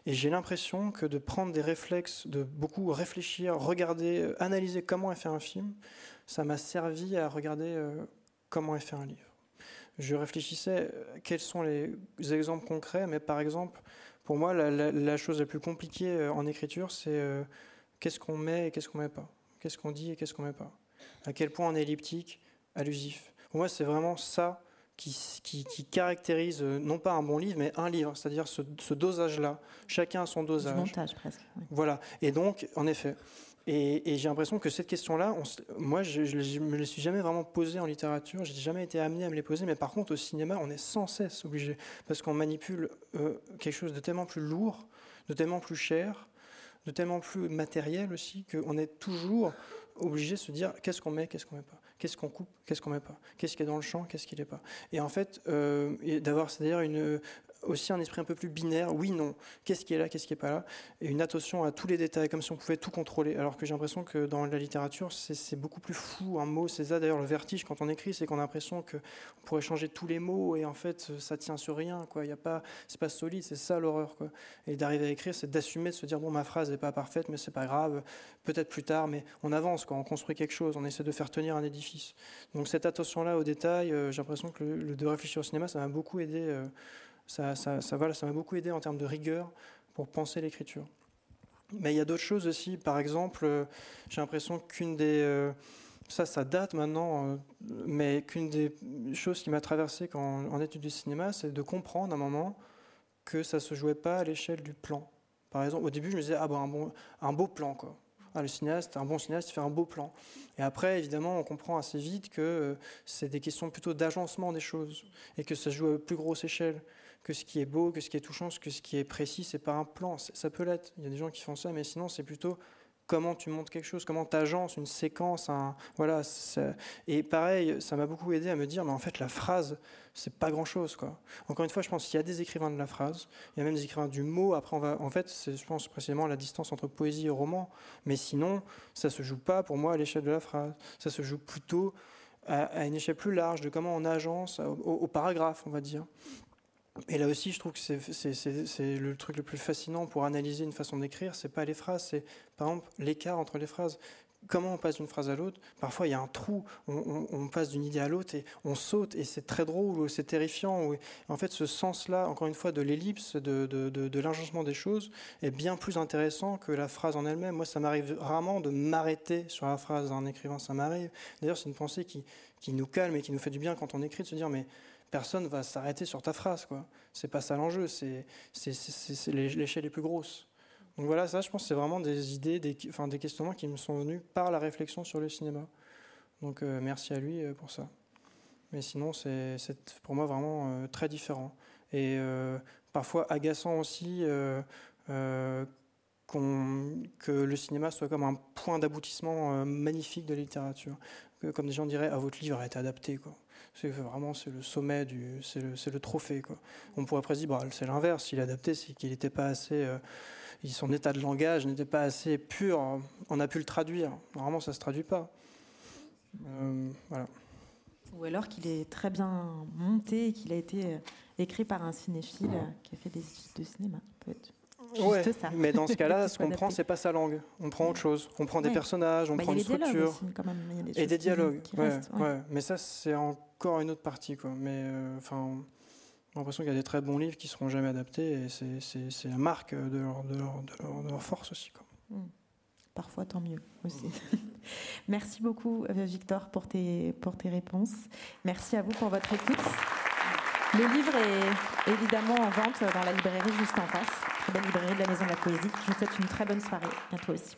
Et j'ai l'impression que de prendre des réflexes, de beaucoup réfléchir, regarder, euh, analyser comment est fait un film, ça m'a servi à regarder comment est fait un livre je réfléchissais euh, quels sont les exemples concrets, mais par exemple, pour moi, la, chose la plus compliquée euh, en écriture, c'est euh, qu'est-ce qu'on met et qu'est-ce qu'on met pas? Qu'est-ce qu'on dit et qu'est-ce qu'on met pas? À quel point on est elliptique, allusif. Pour moi, c'est vraiment ça qui, qui, caractérise non pas un bon livre, mais un livre, c'est-à-dire ce, dosage-là. Chacun a son dosage. Du montage presque. Voilà. Et donc, en effet, et, j'ai l'impression que cette question-là, moi, je ne me la suis jamais vraiment posée en littérature, j'ai jamais été amené à me les poser, mais par contre, au cinéma, on est sans cesse obligé, parce qu'on manipule euh, quelque chose de tellement plus lourd, de tellement plus cher, de tellement plus matériel aussi, qu'on est toujours obligé de se dire qu'est-ce qu'on met, qu'est-ce qu'on met pas, qu'est-ce qu'on coupe, qu'est-ce qu'on met pas, qu'est-ce qui est dans le champ, qu'est-ce qui n'est pas? Et en fait, euh, d'avoir c'est-à-dire une, aussi un esprit un peu plus binaire, oui, non, qu'est-ce qui est là, qu'est-ce qui n'est pas là, et une attention à tous les détails, comme si on pouvait tout contrôler, alors que j'ai l'impression que dans la littérature, c'est beaucoup plus fou, un mot, c'est ça d'ailleurs le vertige quand on écrit, c'est qu'on a l'impression qu'on pourrait changer tous les mots, et en fait, ça tient sur rien, quoi, il y a pas, c'est pas solide, c'est ça l'horreur, quoi. Et d'arriver à écrire, c'est d'assumer, de se dire, bon, ma phrase n'est pas parfaite, mais c'est pas grave, peut-être plus tard, mais on avance, quoi, on construit quelque chose, on essaie de faire tenir un édifice. Donc cette attention-là aux détails, euh, j'ai l'impression que le, de réfléchir au cinéma, ça m'a beaucoup aidé. Euh, ça, ça, ça m'a beaucoup aidé en termes de rigueur pour penser l'écriture. Mais il y a d'autres choses aussi. Par exemple, euh, j'ai l'impression qu'une des. Euh, ça, ça date maintenant, euh, mais qu'une des choses qui m'a traversé quand, en études du cinéma, c'est de comprendre à un moment que ça ne se jouait pas à l'échelle du plan. Par exemple, au début, je me disais, ah bon, un, bon, un beau plan, quoi. Ah, le cinéaste, un bon cinéaste, fait un beau plan. Et après, évidemment, on comprend assez vite que c'est des questions plutôt d'agencement des choses et que ça se joue à plus grosse échelle que ce qui est beau, que ce qui est touchant, que ce qui est précis, c'est pas un plan. Ça peut l'être. Il y a des gens qui font ça, mais sinon, c'est plutôt comment tu montes quelque chose, comment tu agences une séquence. Voilà, et pareil, ça m'a beaucoup aidé à me dire, mais en fait, la phrase, c'est pas grand-chose. Quoi. Encore une fois, je pense qu'il y a des écrivains de la phrase, il y a même des écrivains du mot. Après, on va, en fait, c'est, je pense précisément la distance entre poésie et roman. Mais sinon, ça se joue pas pour moi à l'échelle de la phrase. Ça se joue plutôt à, une échelle plus large de comment on agence au paragraphe, on va dire. Et là aussi, je trouve que c'est le truc le plus fascinant pour analyser une façon d'écrire. C'est pas les phrases, c'est par exemple l'écart entre les phrases. Comment on passe d'une phrase à l'autre? Parfois, il y a un trou. On, passe d'une idée à l'autre et on saute. Et c'est très drôle ou c'est terrifiant. en fait, ce sens-là, encore une fois, de l'ellipse, de, de, de, des choses, est bien plus intéressant que la phrase en elle-même. Moi, ça m'arrive rarement de m'arrêter sur la phrase en écrivant. Ça m'arrive. D'ailleurs, c'est une pensée qui nous calme et qui nous fait du bien quand on écrit, de se dire mais personne va s'arrêter sur ta phrase. quoi. C'est pas ça l'enjeu, c'est l'échelle les plus grosses. Donc voilà, ça, je pense, c'est vraiment des idées, des, enfin, des questionnements qui me sont venus par la réflexion sur le cinéma. Donc euh, merci à lui euh, pour ça. Mais sinon, c'est pour moi vraiment euh, très différent. Et parfois agaçant aussi que le cinéma soit comme un point d'aboutissement magnifique de la littérature. Comme des gens diraient, ah, votre livre a été adapté. Quoi. C'est vraiment c'est le sommet c'est le, trophée. On pourrait presque dire, bah, c'est l'inverse. S'il est adapté, c'est qu'il n'était pas assez, euh, son état de langage n'était pas assez pur. On a pu le traduire. Normalement, ça se traduit pas. Euh. Ou alors qu'il est très bien monté, qu'il a été euh, écrit par un cinéphile qui a fait des études de cinéma. Juste ça. Mais dans ce cas-là, ce qu'on prend, c'est pas sa langue. On prend autre chose. On prend des personnages, on bah, prend une structure. Aussi, quand même. Y a des et des dialogues. ouais. Mais ça, c'est encore une autre partie. Quoi. Mais euh, enfin. J'ai l'impression qu'il y a des très bons livres qui ne seront jamais adaptés et c'est la marque de leur, de leur, de leur, force aussi. Quoi. Hmm. Parfois, tant mieux aussi. Merci beaucoup, euh, Victor, pour tes, pour tes réponses. Merci à vous pour votre écoute. Le livre est évidemment en vente dans la librairie juste en face. Très belle librairie de la Maison de la Poésie. Je vous souhaite une très bonne soirée. À toi aussi.